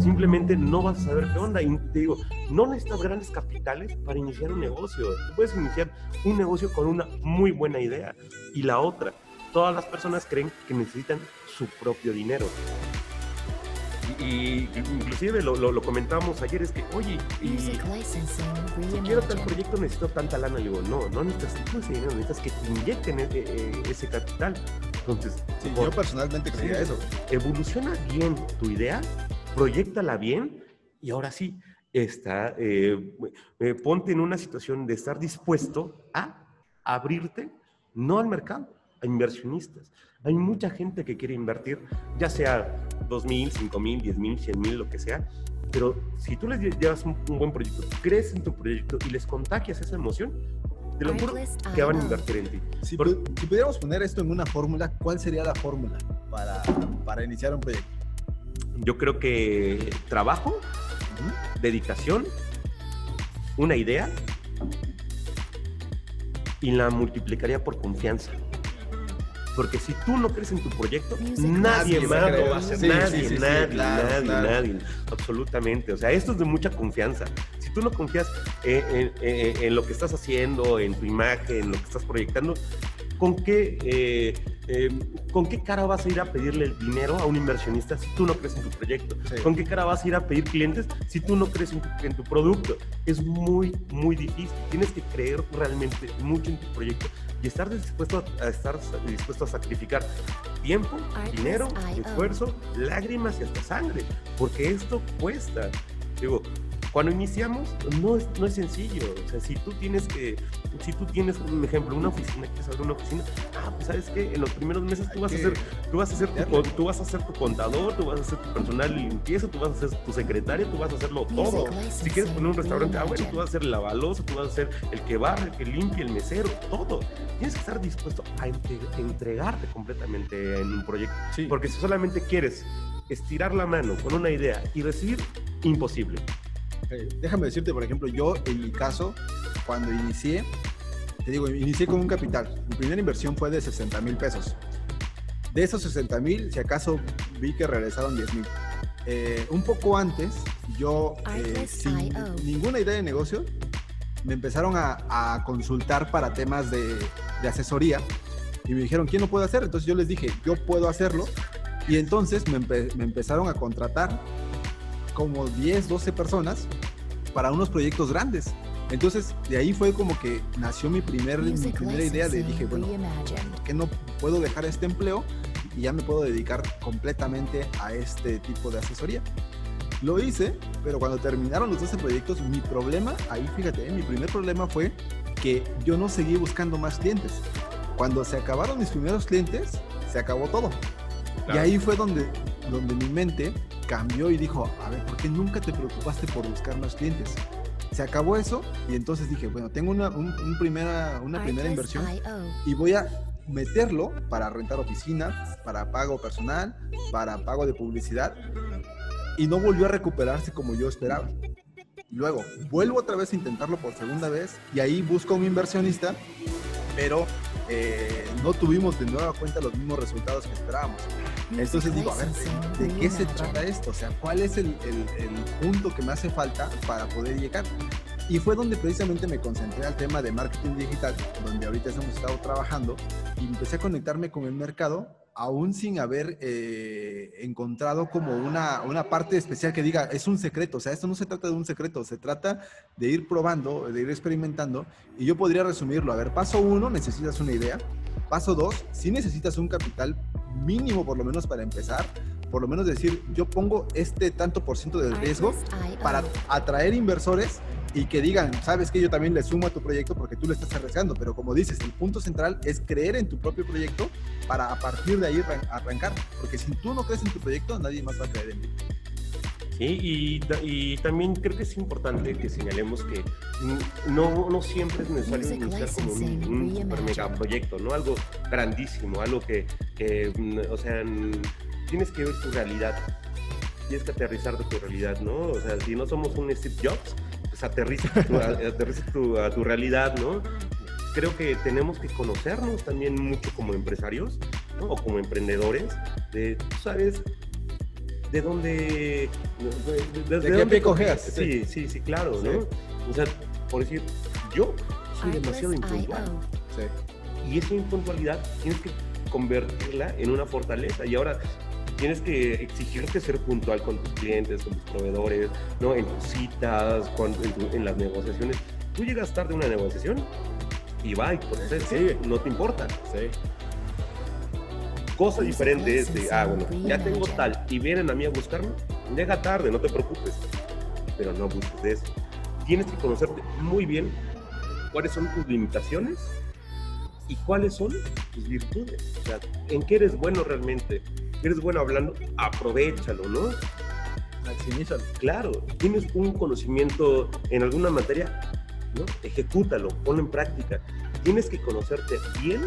simplemente no vas a saber qué onda. Y te digo, no necesitas grandes capitales para iniciar un negocio. Tú puedes iniciar un negocio con una muy buena idea. Y la otra, todas las personas creen que necesitan su propio dinero y, inclusive lo, lo, comentábamos ayer, es que, oye, y, si quiero tal proyecto necesito tanta lana, le digo, no, no necesitas ese dinero, necesitas que te inyecten e, e, e, ese capital. Entonces, yo personalmente creía eso. Evoluciona bien tu idea, proyectala bien y ahora sí, está, eh, eh, ponte en una situación de estar dispuesto a abrirte, no al mercado, a inversionistas. Hay mucha gente que quiere invertir, ya sea 2 mil, 5 mil, 10 mil, 100 mil, lo que sea. Pero si tú les llevas un, buen proyecto, crees en tu proyecto y les contagias esa emoción, te lo juro que van a invertir en ti. Si, pudiéramos poner esto en una fórmula, ¿cuál sería la fórmula para, para iniciar un proyecto? Yo creo que trabajo, dedicación, una idea y la multiplicaría por confianza. Porque si tú no crees en tu proyecto, nadie más lo va a hacer. nadie, nadie, nadie, nadie. Absolutamente. O sea, esto es de mucha confianza. Si tú no confías en, lo que estás haciendo, en tu imagen, en lo que estás proyectando, ¿con qué, eh, eh, ¿con qué cara vas a ir a pedirle el dinero a un inversionista si tú no crees en tu proyecto? ¿Con qué cara vas a ir a pedir clientes si tú no crees en tu, producto? Es muy, muy difícil. Tienes que creer realmente mucho en tu proyecto y estar dispuesto a, estar dispuesto a sacrificar tiempo, dinero, esfuerzo, lágrimas y hasta sangre, porque esto cuesta. Digo, cuando iniciamos, no es, no es sencillo. O sea, si tú tienes que, si tú tienes un ejemplo, una oficina, quieres abrir una oficina, ah, pues sabes que en los primeros meses tú vas a hacer, tú vas a hacer tu, tú vas a ser tu contador, tú vas a ser tu personal de limpieza, tú vas a ser tu secretaria, tú vas a hacerlo todo. Si quieres poner un restaurante, ah, bueno, tú vas a ser el lavaloso, tú vas a ser el que barre, el que limpie, el mesero, todo. Tienes que estar dispuesto a entregarte completamente en un proyecto. Porque si solamente quieres estirar la mano con una idea y recibir, imposible. Eh, déjame decirte, por ejemplo, yo en mi caso, cuando inicié, te digo, inicié con un capital. Mi primera inversión fue de 60 mil pesos. De esos 60 mil, si acaso vi que regresaron 10 mil. Eh, un poco antes, yo, eh, sin ninguna idea de negocio, me empezaron a, consultar para temas de, asesoría y me dijeron, ¿quién lo puede hacer? Entonces yo les dije, yo puedo hacerlo. Y entonces me, me empezaron a contratar como 10, 12 personas para unos proyectos grandes. Entonces, de ahí fue como que nació mi, primer, mi primera idea de dije, bueno, ¿por qué no puedo dejar este empleo y ya me puedo dedicar completamente a este tipo de asesoría? Lo hice, pero cuando terminaron los 12 proyectos, mi problema, ahí fíjate, mi primer problema fue que yo no seguí buscando más clientes. Cuando se acabaron mis primeros clientes, se acabó todo. Y ahí fue donde, donde mi mente cambió y dijo, a ver, ¿por qué nunca te preocupaste por buscar más clientes? Se acabó eso y entonces dije, bueno, tengo una, primera, una primera inversión y voy a meterlo para rentar oficina, para pago personal, para pago de publicidad y no volvió a recuperarse como yo esperaba. Luego, vuelvo otra vez a intentarlo por segunda vez y ahí busco un inversionista, pero eh, no tuvimos de nueva cuenta los mismos resultados que esperábamos. Entonces digo, a ver, ¿de, qué se trata esto? O sea, ¿cuál es el, punto que me hace falta para poder llegar? Y fue donde precisamente me concentré al tema de marketing digital, donde ahorita hemos estado trabajando, y empecé a conectarme con el mercado, aún sin haber eh, encontrado como una, una parte especial que diga, es un secreto, o sea, esto no se trata de un secreto, se trata de ir probando, de ir experimentando, y yo podría resumirlo, a ver, paso uno, necesitas una idea, paso dos, si necesitas un capital mínimo por lo menos para empezar, por lo menos decir, yo pongo este tanto por ciento del riesgo para atraer inversores y que digan, sabes que yo también le sumo a tu proyecto porque tú le estás arriesgando, pero como dices, el punto central es creer en tu propio proyecto para a partir de ahí arrancar, porque si tú no crees en tu proyecto, nadie más va a creer en ti. Sí, y, también creo que es importante que señalemos que no, no siempre es necesario iniciar como un, un super mega proyecto, ¿no? Algo grandísimo, algo que, o sea, tienes que ver tu realidad, tienes que aterrizar de tu realidad, ¿no? O sea, si no somos un Steve Jobs, pues aterriza, (laughs) aterriza tu, a tu realidad, ¿no? creo que tenemos que conocernos también mucho como empresarios ¿no? o como emprendedores, de, tú sabes, de dónde... ¿De, de, cojeas? Sí, sí, sí, claro, ¿no? O sea, por decir, yo soy demasiado impuntual. Sí. Y esa impuntualidad tienes que convertirla en una fortaleza. Y ahora tienes que exigirte ser puntual con tus clientes, con tus proveedores, ¿no? En tus citas, cuando, en, las negociaciones. Tú llegas tarde a una negociación y va, y por eso sí. no te importa. Sí cosa diferente es de, ah, bueno, ya tengo tal y vienen a mí a buscarme, llega tarde, no te preocupes, pero no busques eso. Tienes que conocerte muy bien cuáles son tus limitaciones y cuáles son tus virtudes. O sea, en qué eres bueno realmente. ¿Eres bueno hablando? Aprovechalo, ¿no? Maximízalo. Claro, tienes un conocimiento en alguna materia, ¿no? Ejecútalo, ponlo en práctica. Tienes que conocerte bien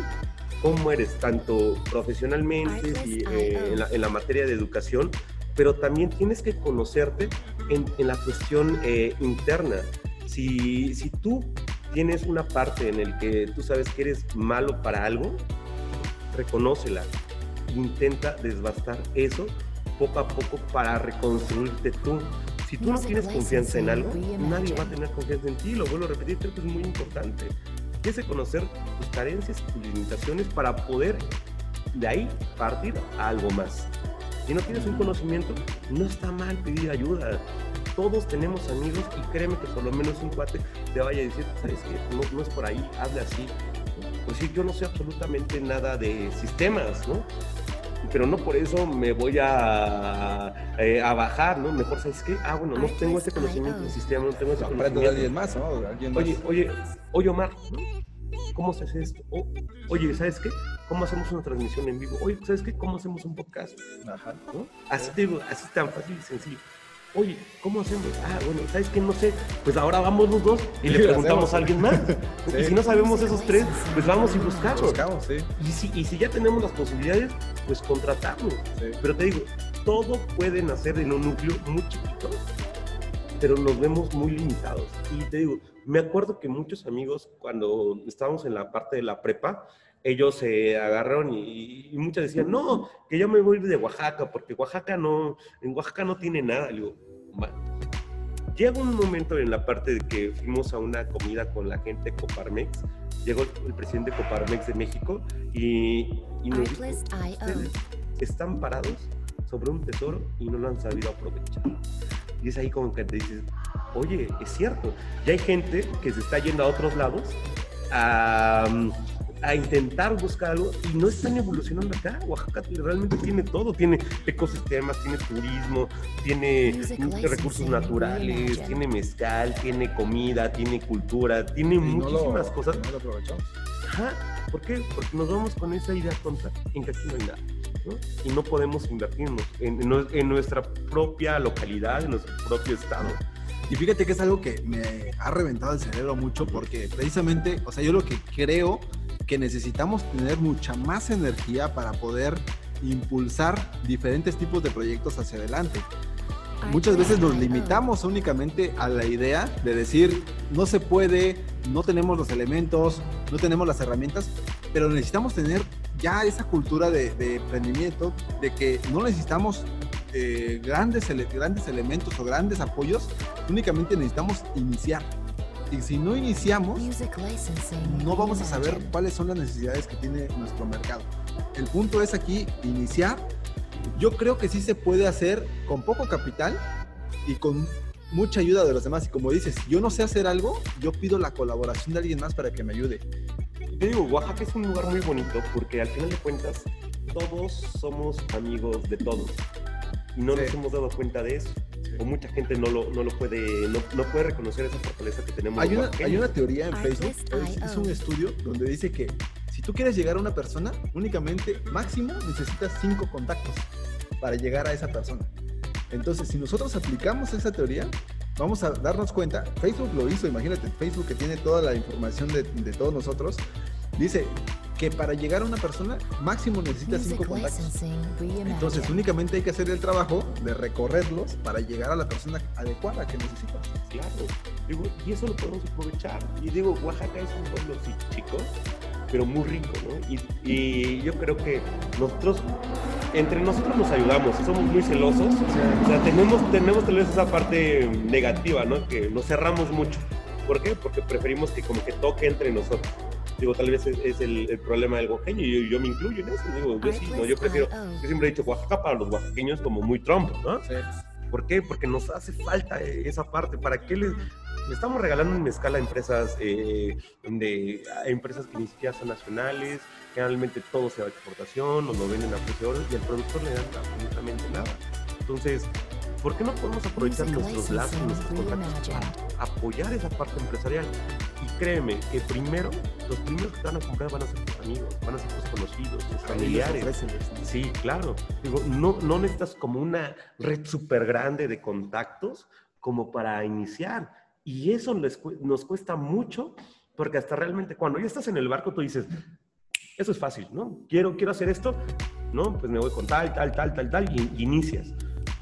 cómo eres, tanto profesionalmente y eh, en, la, materia de educación, pero también tienes que conocerte en, la cuestión eh, interna. Si, si tú tienes una parte en el que tú sabes que eres malo para algo, reconócela, intenta desbastar eso poco a poco para reconstruirte tú. Si tú no tienes confianza en algo, nadie va a tener confianza en ti. Lo vuelvo a repetir, creo que es muy importante. Tienes que conocer tus carencias y tus limitaciones para poder de ahí partir a algo más. Si no tienes un conocimiento, no está mal pedir ayuda. Todos tenemos amigos y créeme que por lo menos un cuate te vaya a decir, sabes que no, no es por ahí, hazle así. Pues sí, yo no sé absolutamente nada de sistemas, ¿no? pero no por eso me voy a, eh, a bajar, ¿no? Mejor, ¿sabes qué? Ah, bueno, no tengo ese conocimiento del sistema, no tengo ese conocimiento. de alguien más, ¿no? Oye, oye, oye, Omar, ¿cómo se hace esto? oye, ¿sabes qué? ¿Cómo hacemos una transmisión en vivo? Oye, ¿sabes qué? ¿Cómo hacemos un podcast? Ajá. ¿no? Así, te digo, así tan fácil y sencillo oye, ¿cómo hacemos? Ah, bueno, ¿sabes qué? No sé. Pues ahora vamos los dos y (laughs) le preguntamos a alguien más. (laughs) Y si no sabemos esos tres, pues vamos y buscamos. Buscamos, sí. Y si, y si ya tenemos las posibilidades, pues contratamos. Pero te digo, todo puede nacer en un núcleo muy chiquito, pero nos vemos muy limitados. Y te digo, me acuerdo que muchos amigos, cuando estábamos en la parte de la prepa, ellos se agarraron y, muchas decían, no, que yo me voy de Oaxaca, porque Oaxaca no, en Oaxaca no tiene nada. Le digo, Llega un momento en la parte de que fuimos a una comida con la gente de Coparmex, llegó el, presidente de Coparmex de México y, y nos dijo, ustedes están parados sobre un tesoro y no lo han sabido aprovechar. Y es ahí como que te dices, oye, es cierto, ya hay gente que se está yendo a otros lados a a intentar buscar algo y no están evolucionando acá. Oaxaca realmente tiene todo, tiene ecosistemas, tiene turismo, tiene recursos naturales, tiene mezcal, tiene comida, tiene cultura, tiene muchísimas cosas. No lo aprovechamos. Ajá. ¿Por qué? Porque nos vamos con esa idea tonta en que aquí no hay nada. Y no podemos invertirnos en, en nuestra propia localidad, en nuestro propio estado. Y fíjate que es algo que me ha reventado el cerebro mucho porque precisamente, o sea, yo lo que creo que necesitamos tener mucha más energía para poder impulsar diferentes tipos de proyectos hacia adelante. Muchas veces nos limitamos únicamente a la idea de decir, no se puede, no tenemos los elementos, no tenemos las herramientas, pero necesitamos tener ya esa cultura de, emprendimiento, de que no necesitamos eh, grandes, grandes elementos o grandes apoyos, únicamente necesitamos iniciar. Y si no iniciamos, no vamos a saber cuáles son las necesidades que tiene nuestro mercado. El punto es aquí iniciar. Yo creo que sí se puede hacer con poco capital y con mucha ayuda de los demás. Y como dices, si yo no sé hacer algo, yo pido la colaboración de alguien más para que me ayude. Te digo, Oaxaca es un lugar muy bonito porque al final de cuentas todos somos amigos de todos y no nos hemos dado cuenta de eso o mucha gente no lo, no lo puede, no, no, puede reconocer esa fortaleza que tenemos. Hay una, hay una teoría en Facebook, es, un estudio donde dice que si tú quieres llegar a una persona, únicamente máximo necesitas cinco contactos para llegar a esa persona. Entonces, si nosotros aplicamos esa teoría, vamos a darnos cuenta, Facebook lo hizo, imagínate, Facebook que tiene toda la información de, de todos nosotros, dice, que para llegar a una persona máximo necesita cinco contactos. Entonces únicamente hay que hacer el trabajo de recorrerlos para llegar a la persona adecuada que necesita. Claro, y eso lo podemos aprovechar. Y digo, Oaxaca es un pueblo chico, pero muy rico, ¿no? Y, y, yo creo que nosotros, entre nosotros nos ayudamos, somos muy celosos, o sea, tenemos, tenemos tal vez esa parte negativa, ¿no? Que nos cerramos mucho. ¿Por qué? Porque preferimos que como que toque entre nosotros. Digo, tal vez es, el, problema del oaxaqueño y yo, me incluyo en eso. Digo, yo sí, no, yo prefiero, yo siempre he dicho Oaxaca para los oaxaqueños como muy Trump, ¿no? Sí. ¿Por qué? Porque nos hace falta esa parte. ¿Para qué le, le estamos regalando un mezcal a empresas, eh, de, a empresas que ni siquiera son nacionales? Generalmente todo se va a exportación, nos lo venden a precio de oro y al productor le dan absolutamente nada. Entonces, ¿por qué no podemos aprovechar nuestros lazos, nuestros contactos para apoyar esa parte empresarial? Y créeme que primero, los primeros que te van a comprar van a ser tus amigos, van a ser tus conocidos, tus familiares. Sí, claro. Digo, no, no necesitas como una red súper grande de contactos como para iniciar. Y eso nos cuesta mucho porque hasta realmente cuando ya estás en el barco tú dices, eso es fácil, ¿no? Quiero, quiero hacer esto, ¿no? Pues me voy con tal, tal, tal, tal, tal y, y inicias.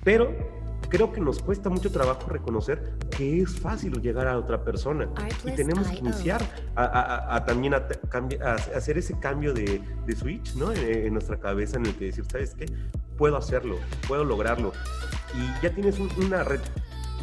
Pero creo que nos cuesta mucho trabajo reconocer que es fácil llegar a otra persona y tenemos que iniciar a, también a, hacer ese cambio de, switch ¿no? En, nuestra cabeza en el que decir, ¿sabes qué? Puedo hacerlo, puedo lograrlo. Y ya tienes una red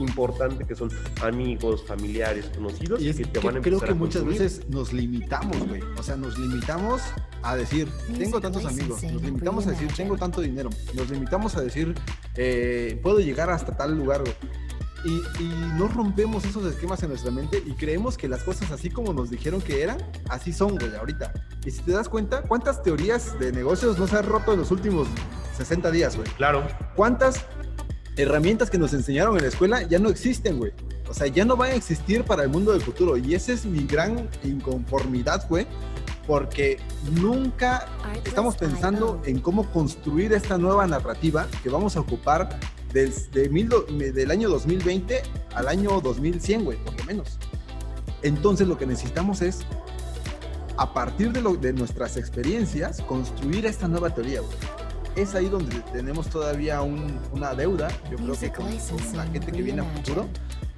importante que son amigos, familiares, conocidos y es que te van a Creo que muchas veces nos limitamos, güey. O sea, nos limitamos a decir, tengo tantos amigos, nos limitamos a decir, tengo tanto dinero, nos limitamos a decir, eh, puedo llegar hasta tal lugar, güey. Y, y, no rompemos esos esquemas en nuestra mente y creemos que las cosas así como nos dijeron que eran, así son, güey, ahorita. Y si te das cuenta, ¿cuántas teorías de negocios no se han roto en los últimos 60 días, güey? Claro. ¿Cuántas herramientas que nos enseñaron en la escuela ya no existen, güey. O sea, ya no van a existir para el mundo del futuro. Y esa es mi gran inconformidad, güey. Porque nunca estamos pensando en cómo construir esta nueva narrativa que vamos a ocupar desde mil, del año 2020 al año 2100, güey, por lo menos. Entonces lo que necesitamos es, a partir de, lo, de nuestras experiencias, construir esta nueva teoría, güey es ahí donde tenemos todavía una deuda, yo creo que con, la gente que viene a futuro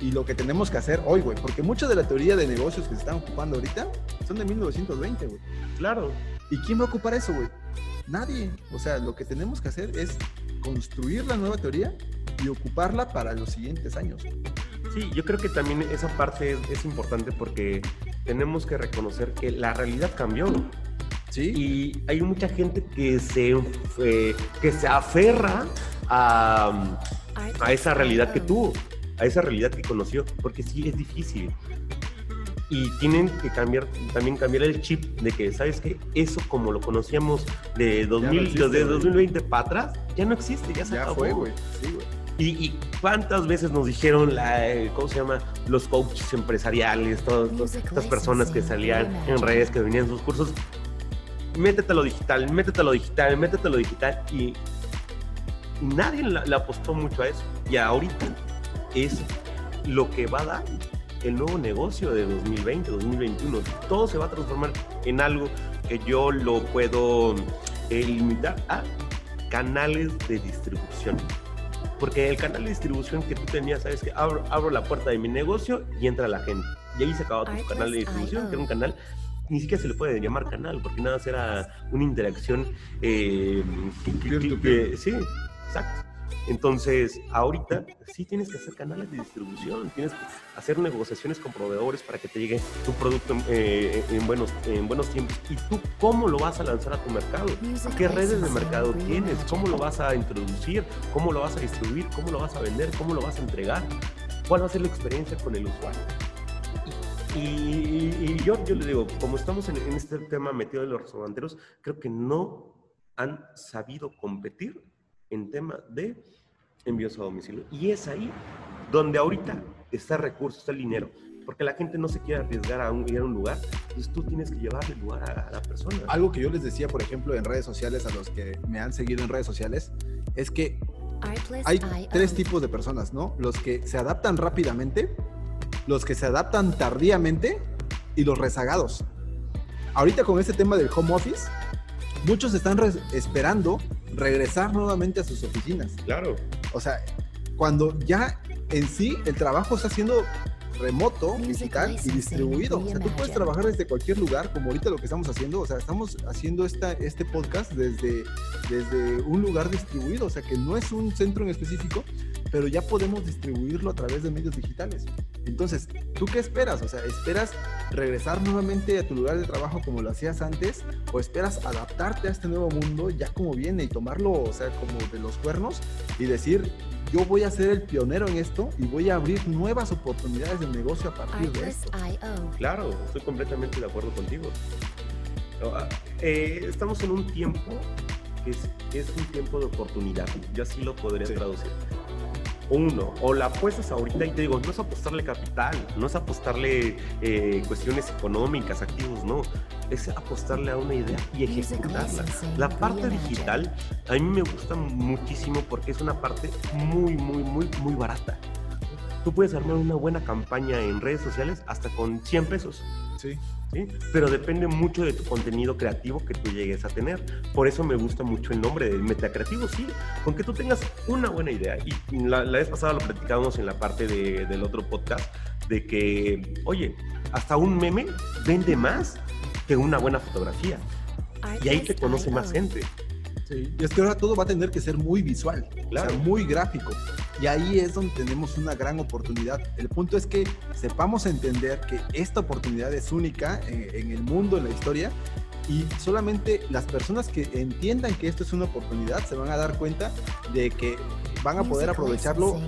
y lo que tenemos que hacer hoy, güey, porque mucha de la teoría de negocios que se están ocupando ahorita son de 1920, güey. Claro. ¿Y quién va a ocupar eso, güey? Nadie. O sea, lo que tenemos que hacer es construir la nueva teoría y ocuparla para los siguientes años. Sí, yo creo que también esa parte es, es importante porque tenemos que reconocer que la realidad cambió. Y hay mucha gente que se, eh, que se aferra a, a esa realidad que tuvo, a esa realidad que conoció, porque sí es difícil. Y tienen que cambiar, también cambiar el chip de que, ¿sabes qué? Eso como lo conocíamos de, 2000, de 2020 para atrás, ya no existe, ya se ya Fue, güey. Sí, güey. Y, cuántas veces nos dijeron, la, eh, ¿cómo se llama? Los coaches empresariales, todas estas personas que salían en redes, que venían sus cursos, métete a lo digital, métete a lo digital, métete a lo digital. Y nadie le apostó mucho a eso. Y ahorita es lo que va a dar el nuevo negocio de 2020, 2021. Todo se va a transformar en algo que yo lo puedo eh, limitar a canales de distribución. Porque el canal de distribución que tú tenías, sabes que abro, abro la puerta de mi negocio y entra la gente. Y ahí se acabó tu canal de distribución, que era un canal ni siquiera se le puede llamar canal, porque nada más era una interacción. Eh, sí, exacto. Entonces, ahorita sí tienes que hacer canales de distribución, tienes que hacer negociaciones con proveedores para que te llegue tu producto eh, en, buenos, en buenos tiempos. ¿Y tú cómo lo vas a lanzar a tu mercado? ¿Qué redes de mercado tienes? ¿Cómo lo vas a introducir? ¿Cómo lo vas a distribuir? ¿Cómo lo vas a vender? ¿Cómo lo vas a entregar? ¿Cuál va a ser la experiencia con el usuario? Y, yo, yo le digo, como estamos en, este tema metido de los restauranteros, creo que no han sabido competir en tema de envíos a domicilio. Y es ahí donde ahorita está el recurso, está el dinero. Porque la gente no se quiere arriesgar a, un, ir a un lugar, pues tú tienes que llevarle el lugar a, la persona. Algo que yo les decía, por ejemplo, en redes sociales, a los que me han seguido en redes sociales, es que hay tres tipos de personas, ¿no? Los que se adaptan rápidamente, los que se adaptan tardíamente y los rezagados. Ahorita con este tema del home office, muchos están esperando regresar nuevamente a sus oficinas. Claro. O sea, cuando ya en sí el trabajo está siendo remoto, digital y distribuido. O sea, tú puedes trabajar desde cualquier lugar, como ahorita lo que estamos haciendo. O sea, estamos haciendo esta, este podcast desde, desde un lugar distribuido. O sea, que no es un centro en específico, pero ya podemos distribuirlo a través de medios digitales. Entonces, ¿tú qué esperas? O sea, ¿esperas regresar nuevamente a tu lugar de trabajo como lo hacías antes? ¿O esperas adaptarte a este nuevo mundo ya como viene y tomarlo, o sea, como de los cuernos y decir, yo voy a ser el pionero en esto y voy a abrir nuevas oportunidades de negocio a partir de esto? Claro, estoy completamente de acuerdo contigo. Ah, eh, estamos en un tiempo que es, un tiempo de oportunidad. Yo así lo podría traducir uno, o la apuestas ahorita y te digo, no es apostarle capital, no es apostarle eh, cuestiones económicas, activos, no, es apostarle a una idea y ejecutarla. La parte digital a mí me gusta muchísimo porque es una parte muy, muy, muy, muy barata. Tú puedes armar una buena campaña en redes sociales hasta con 100 pesos. Sí. ¿sí? Pero depende mucho de tu contenido creativo que tú llegues a tener. Por eso me gusta mucho el nombre de Metacreativo, sí, con que tú tengas una buena idea. Y la, vez pasada lo platicábamos en la parte del otro podcast, de que, oye, hasta un meme vende más que una buena fotografía. Y ahí te conoce más gente. Sí, y es que ahora todo va a tener que ser muy visual, claro. muy gráfico. Y ahí es donde tenemos una gran oportunidad. El punto es que sepamos entender que esta oportunidad es única en, en el mundo, en la historia, y solamente las personas que entiendan que esto es una oportunidad se van a dar cuenta de que van a poder aprovecharlo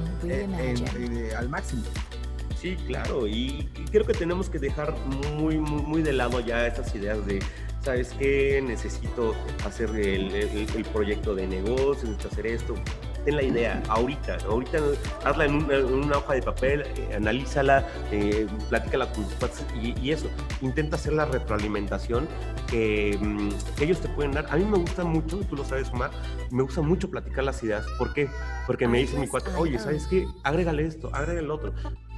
al máximo. Sí, claro, y, creo que tenemos que dejar muy, muy, muy de lado ya esas ideas de ¿sabes qué? Necesito hacer el, el, proyecto de negocio, necesito hacer esto. Ten la idea, ahorita, ahorita hazla en una, hoja de papel, eh, analízala, eh, platícala con tus padres y, eso, intenta hacer la retroalimentación que, mm, que, ellos te pueden dar. A mí me gusta mucho, tú lo sabes, Omar, me gusta mucho platicar las ideas. ¿Por qué? Porque me dice mi cuate, oye, ¿sabes qué? Agrégale esto, agrégale el otro.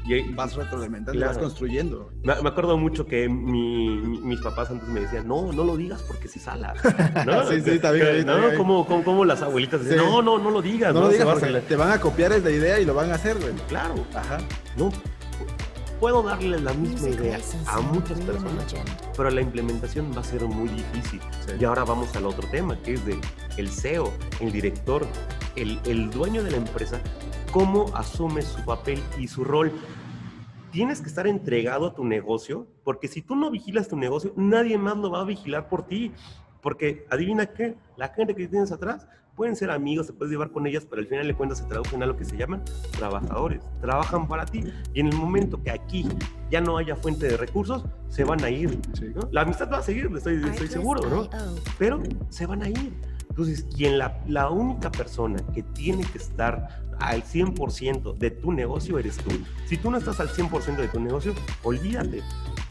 Y vas retroalimentando, vas construyendo. Me, acuerdo mucho que mis papás antes me decían, no, no lo digas porque se sala. ¿No? (laughs) sí, sí, está bien. ¿no? Como, como, las abuelitas dicen, no, no, no lo digas. No, lo digas porque te van a copiar esa idea y lo van a hacer, güey. Claro. Ajá. No, puedo darle la misma idea a muchas personas, pero la implementación va a ser muy difícil. Y ahora vamos al otro tema, que es de el CEO, el director, el, el dueño de la empresa, cómo asume su papel y su rol tienes que estar entregado a tu negocio, porque si tú no vigilas tu negocio, nadie más lo va a vigilar por ti. Porque adivina qué, la gente que tienes atrás pueden ser amigos, te puedes llevar con ellas, pero al final de cuentas se traducen a lo que se llaman trabajadores. Trabajan para ti. Y en el momento que aquí ya no haya fuente de recursos, se van a ir. La amistad va a seguir, estoy, estoy seguro, ¿no? Pero se van a ir. Entonces, quien la, la única persona que tiene que estar al 100% de tu negocio eres tú. Si tú no estás al 100% de tu negocio, olvídate.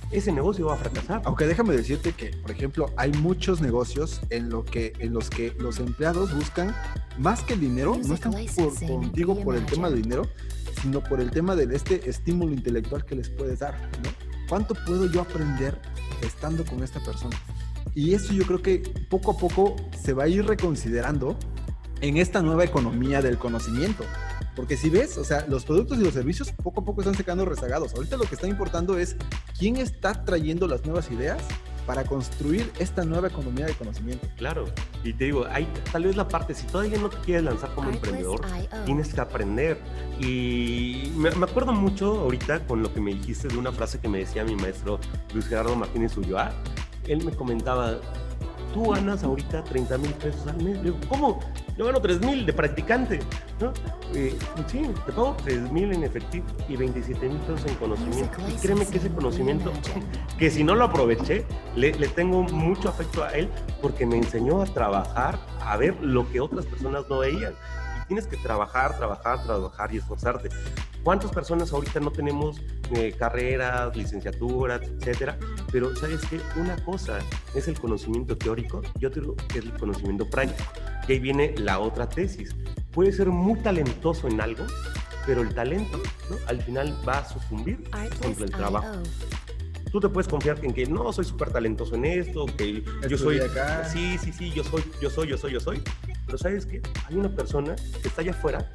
Ese negocio va a fracasar. Aunque déjame decirte que, por ejemplo, hay muchos negocios en, lo que, en los que los empleados buscan más que el dinero, no están por, contigo por el tema del dinero, sino por el tema de este estímulo intelectual que les puedes dar. ¿Cuánto puedo yo aprender estando con esta persona? Y eso yo creo que poco a poco se va a ir reconsiderando en esta nueva economía del conocimiento. Porque si ves, o sea, los productos y los servicios poco a poco están secando rezagados. Ahorita lo que está importando es quién está trayendo las nuevas ideas para construir esta nueva economía de conocimiento. Claro, y te digo, hay tal vez la parte, si todavía no te quieres lanzar como emprendedor, tienes que aprender. Y me, acuerdo mucho ahorita con lo que me dijiste de una frase que me decía mi maestro Luis Gerardo Martínez Ulloa. Él me comentaba, tú ganas ahorita 30 mil pesos al mes. digo, ¿cómo? Yo gano 3 mil de practicante, ¿no? Sí, te pago 3 mil en efectivo y 27 mil pesos en conocimiento. Y créeme que ese conocimiento, (laughs) que si no lo aproveché, le, le tengo mucho afecto a él porque me enseñó a trabajar, a ver lo que otras personas no veían tienes que trabajar, trabajar, trabajar y esforzarte. ¿Cuántas personas ahorita no tenemos eh, carreras, licenciaturas, etcétera? Pero sabes que una cosa es el conocimiento teórico y otra es el conocimiento práctico. Y ahí viene la otra tesis. Puede ser muy talentoso en algo, pero el talento ¿no? al final va a sucumbir contra el trabajo tú te puedes confiar en que no soy súper talentoso en esto, que yo soy acá. Sí, sí, sí, yo soy, yo soy, yo soy, yo soy. Pero sabes que hay una persona que está allá afuera,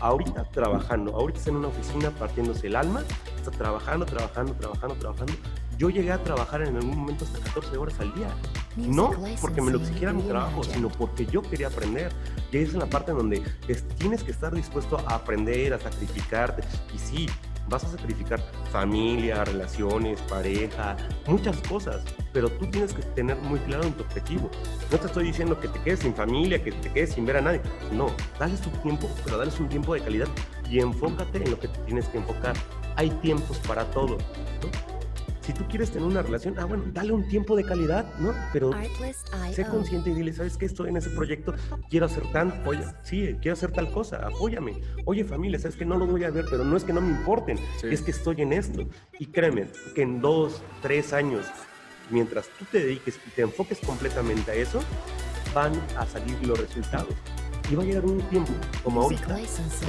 ahorita trabajando, ahorita está en una oficina partiéndose el alma, está trabajando, trabajando, trabajando, trabajando. Yo llegué a trabajar en algún momento hasta 14 horas al día. No porque me lo exigiera mi trabajo, sino porque yo quería aprender. Y ahí es la parte en donde tienes que estar dispuesto a aprender, a sacrificarte. Y sí, vas a sacrificar familia, relaciones, pareja, muchas cosas, pero tú tienes que tener muy claro en tu objetivo. No te estoy diciendo que te quedes sin familia, que te quedes sin ver a nadie. No, dale tu tiempo, pero dale un tiempo de calidad y enfócate en lo que te tienes que enfocar. Hay tiempos para todo. Si tú quieres tener una relación, ah, bueno, dale un tiempo de calidad, ¿no? Pero sé consciente y dile, ¿sabes qué? Estoy en ese proyecto, quiero hacer tan, oye, sí, quiero hacer tal cosa, apóyame. Oye, familia, ¿sabes que No lo voy a ver, pero no es que no me importen, es que estoy en esto. Y créeme, que en dos, tres años, mientras tú te dediques y te enfoques completamente a eso, van a salir los resultados. Y va a llegar un tiempo, como ahorita, el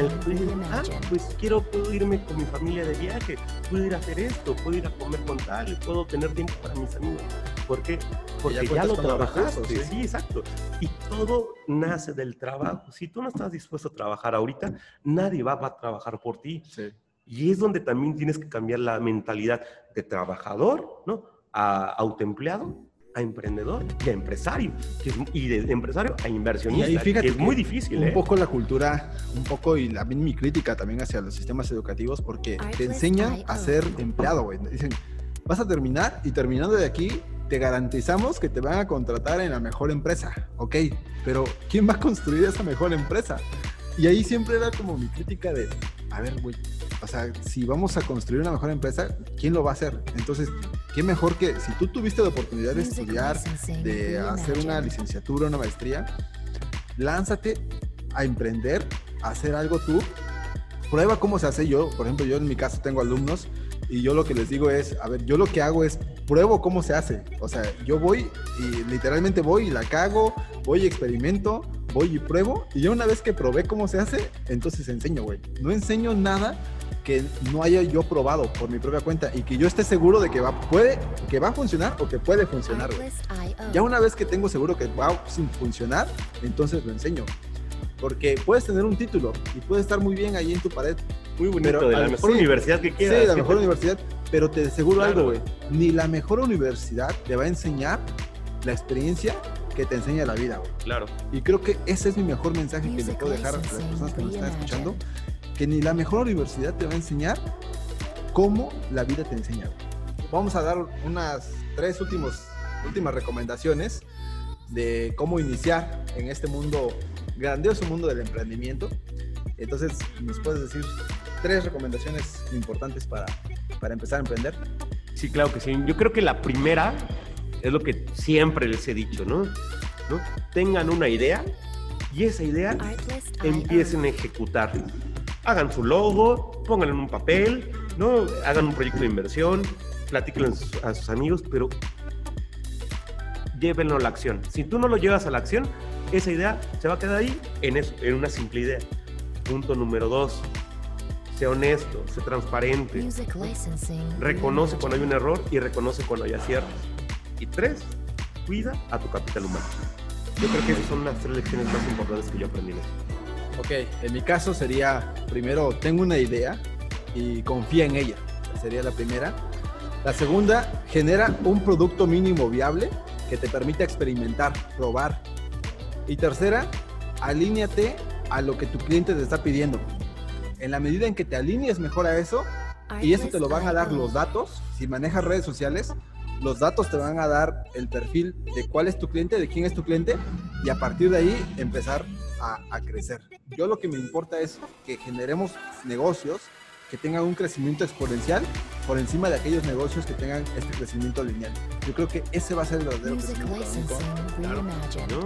que tú dices, ah, pues quiero, puedo irme con mi familia de viaje, puedo ir a hacer esto, puedo ir a comer con tal, puedo tener tiempo para mis amigos. ¿Por qué? Porque ya, lo trabajaste, ¿sí? exacto. Y todo nace del trabajo. Si tú no estás dispuesto a trabajar ahorita, nadie va, a trabajar por ti. Y es donde también tienes que cambiar la mentalidad de trabajador, ¿no? A autoempleado a emprendedor y a empresario, y de empresario a inversionista, y fíjate es muy difícil. Un ¿eh? poco la cultura, un poco, y también mi crítica también hacia los sistemas educativos, porque te enseñan a ser empleado, güey. Dicen, vas a terminar y terminando de aquí, te garantizamos que te van a contratar en la mejor empresa, ok, pero ¿quién va a construir esa mejor empresa? Y ahí siempre era como mi crítica de, a ver, güey, o sea, si vamos a construir una mejor empresa, ¿quién lo va a hacer? Entonces, qué mejor que si tú tuviste la oportunidad de estudiar, de hacer una licenciatura, una maestría, lánzate a emprender, a hacer algo tú. Prueba cómo se hace yo, por ejemplo, yo en mi caso tengo alumnos y yo lo que les digo es, a ver, yo lo que hago es pruebo cómo se hace. O sea, yo voy y literalmente voy y la cago, voy y experimento, voy y pruebo. Y ya una vez que probé cómo se hace, entonces enseño, güey. No enseño nada que no haya yo probado por mi propia cuenta y que yo esté seguro de que va, puede, que va a funcionar o que puede funcionar. Ya una vez que tengo seguro que va a funcionar, entonces lo enseño. Porque puedes tener un título y puede estar muy bien ahí en tu pared. Muy bonito, de la mejor universidad que quieras. Sí, la mejor universidad, pero te aseguro algo, güey. Ni la mejor universidad te va a enseñar la experiencia que te enseña la vida, güey. Claro. Y creo que ese es mi mejor mensaje que le puedo dejar a las personas que nos están escuchando que ni la mejor universidad te va a enseñar cómo la vida te enseña. Vamos a dar unas tres últimos, últimas recomendaciones de cómo iniciar en este mundo, grandioso mundo del emprendimiento. Entonces, ¿nos puedes decir tres recomendaciones importantes para, para empezar a emprender? Sí, claro que sí. Yo creo que la primera es lo que siempre les he dicho, ¿no? ¿No? Tengan una idea y esa idea empiecen a ejecutar hagan su logo, pónganlo en un papel, ¿no? hagan un proyecto de inversión, platíquenlo a sus amigos, pero llévenlo a la acción. Si tú no lo llevas a la acción, esa idea se va a quedar ahí en, eso, en una simple idea. Punto número dos, sé honesto, sé transparente, reconoce cuando hay un error y reconoce cuando hay aciertos. Y tres, cuida a tu capital humano. Yo creo que esas son las tres lecciones más importantes que yo aprendí en esto. Ok, en mi caso sería, primero, tengo una idea y confía en ella. Sería la primera. La segunda, genera un producto mínimo viable que te permita experimentar, probar. Y tercera, alíñate a lo que tu cliente te está pidiendo. En la medida en que te alinees mejor a eso, y eso te lo van a dar los datos, si manejas redes sociales, los datos te van a dar el perfil de cuál es tu cliente, de quién es tu cliente, y a partir de ahí empezar a, crecer. Yo lo que me importa es que generemos negocios que tengan un crecimiento exponencial por encima de aquellos negocios que tengan este crecimiento lineal. Yo creo que ese va a ser el verdadero crecimiento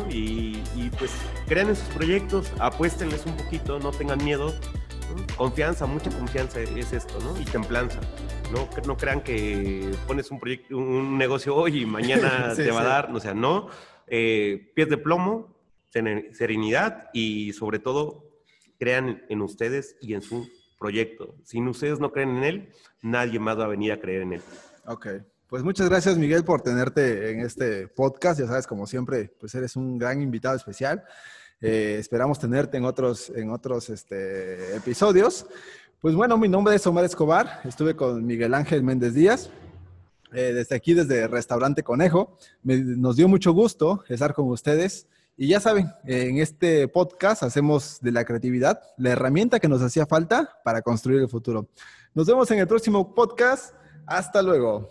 y, y, pues crean esos proyectos, apuéstenles un poquito, no tengan miedo. Confianza, mucha confianza es esto, ¿no? Y templanza. No, no crean que pones un proyecto, un negocio hoy y mañana (laughs) te va a dar, o sea, no. Eh, pies de plomo, serenidad y sobre todo crean en ustedes y en su proyecto. Si ustedes no creen en él, nadie más va a venir a creer en él. Ok. Pues muchas gracias Miguel por tenerte en este podcast. Ya sabes, como siempre, pues eres un gran invitado especial. Eh, esperamos tenerte en otros, en otros este, episodios. Pues bueno, mi nombre es Omar Escobar. Estuve con Miguel Ángel Méndez Díaz. Eh, desde aquí, desde Restaurante Conejo. nos dio mucho gusto estar con ustedes. Y ya saben, en este podcast hacemos de la creatividad la herramienta que nos hacía falta para construir el futuro. Nos vemos en el próximo podcast. Hasta luego.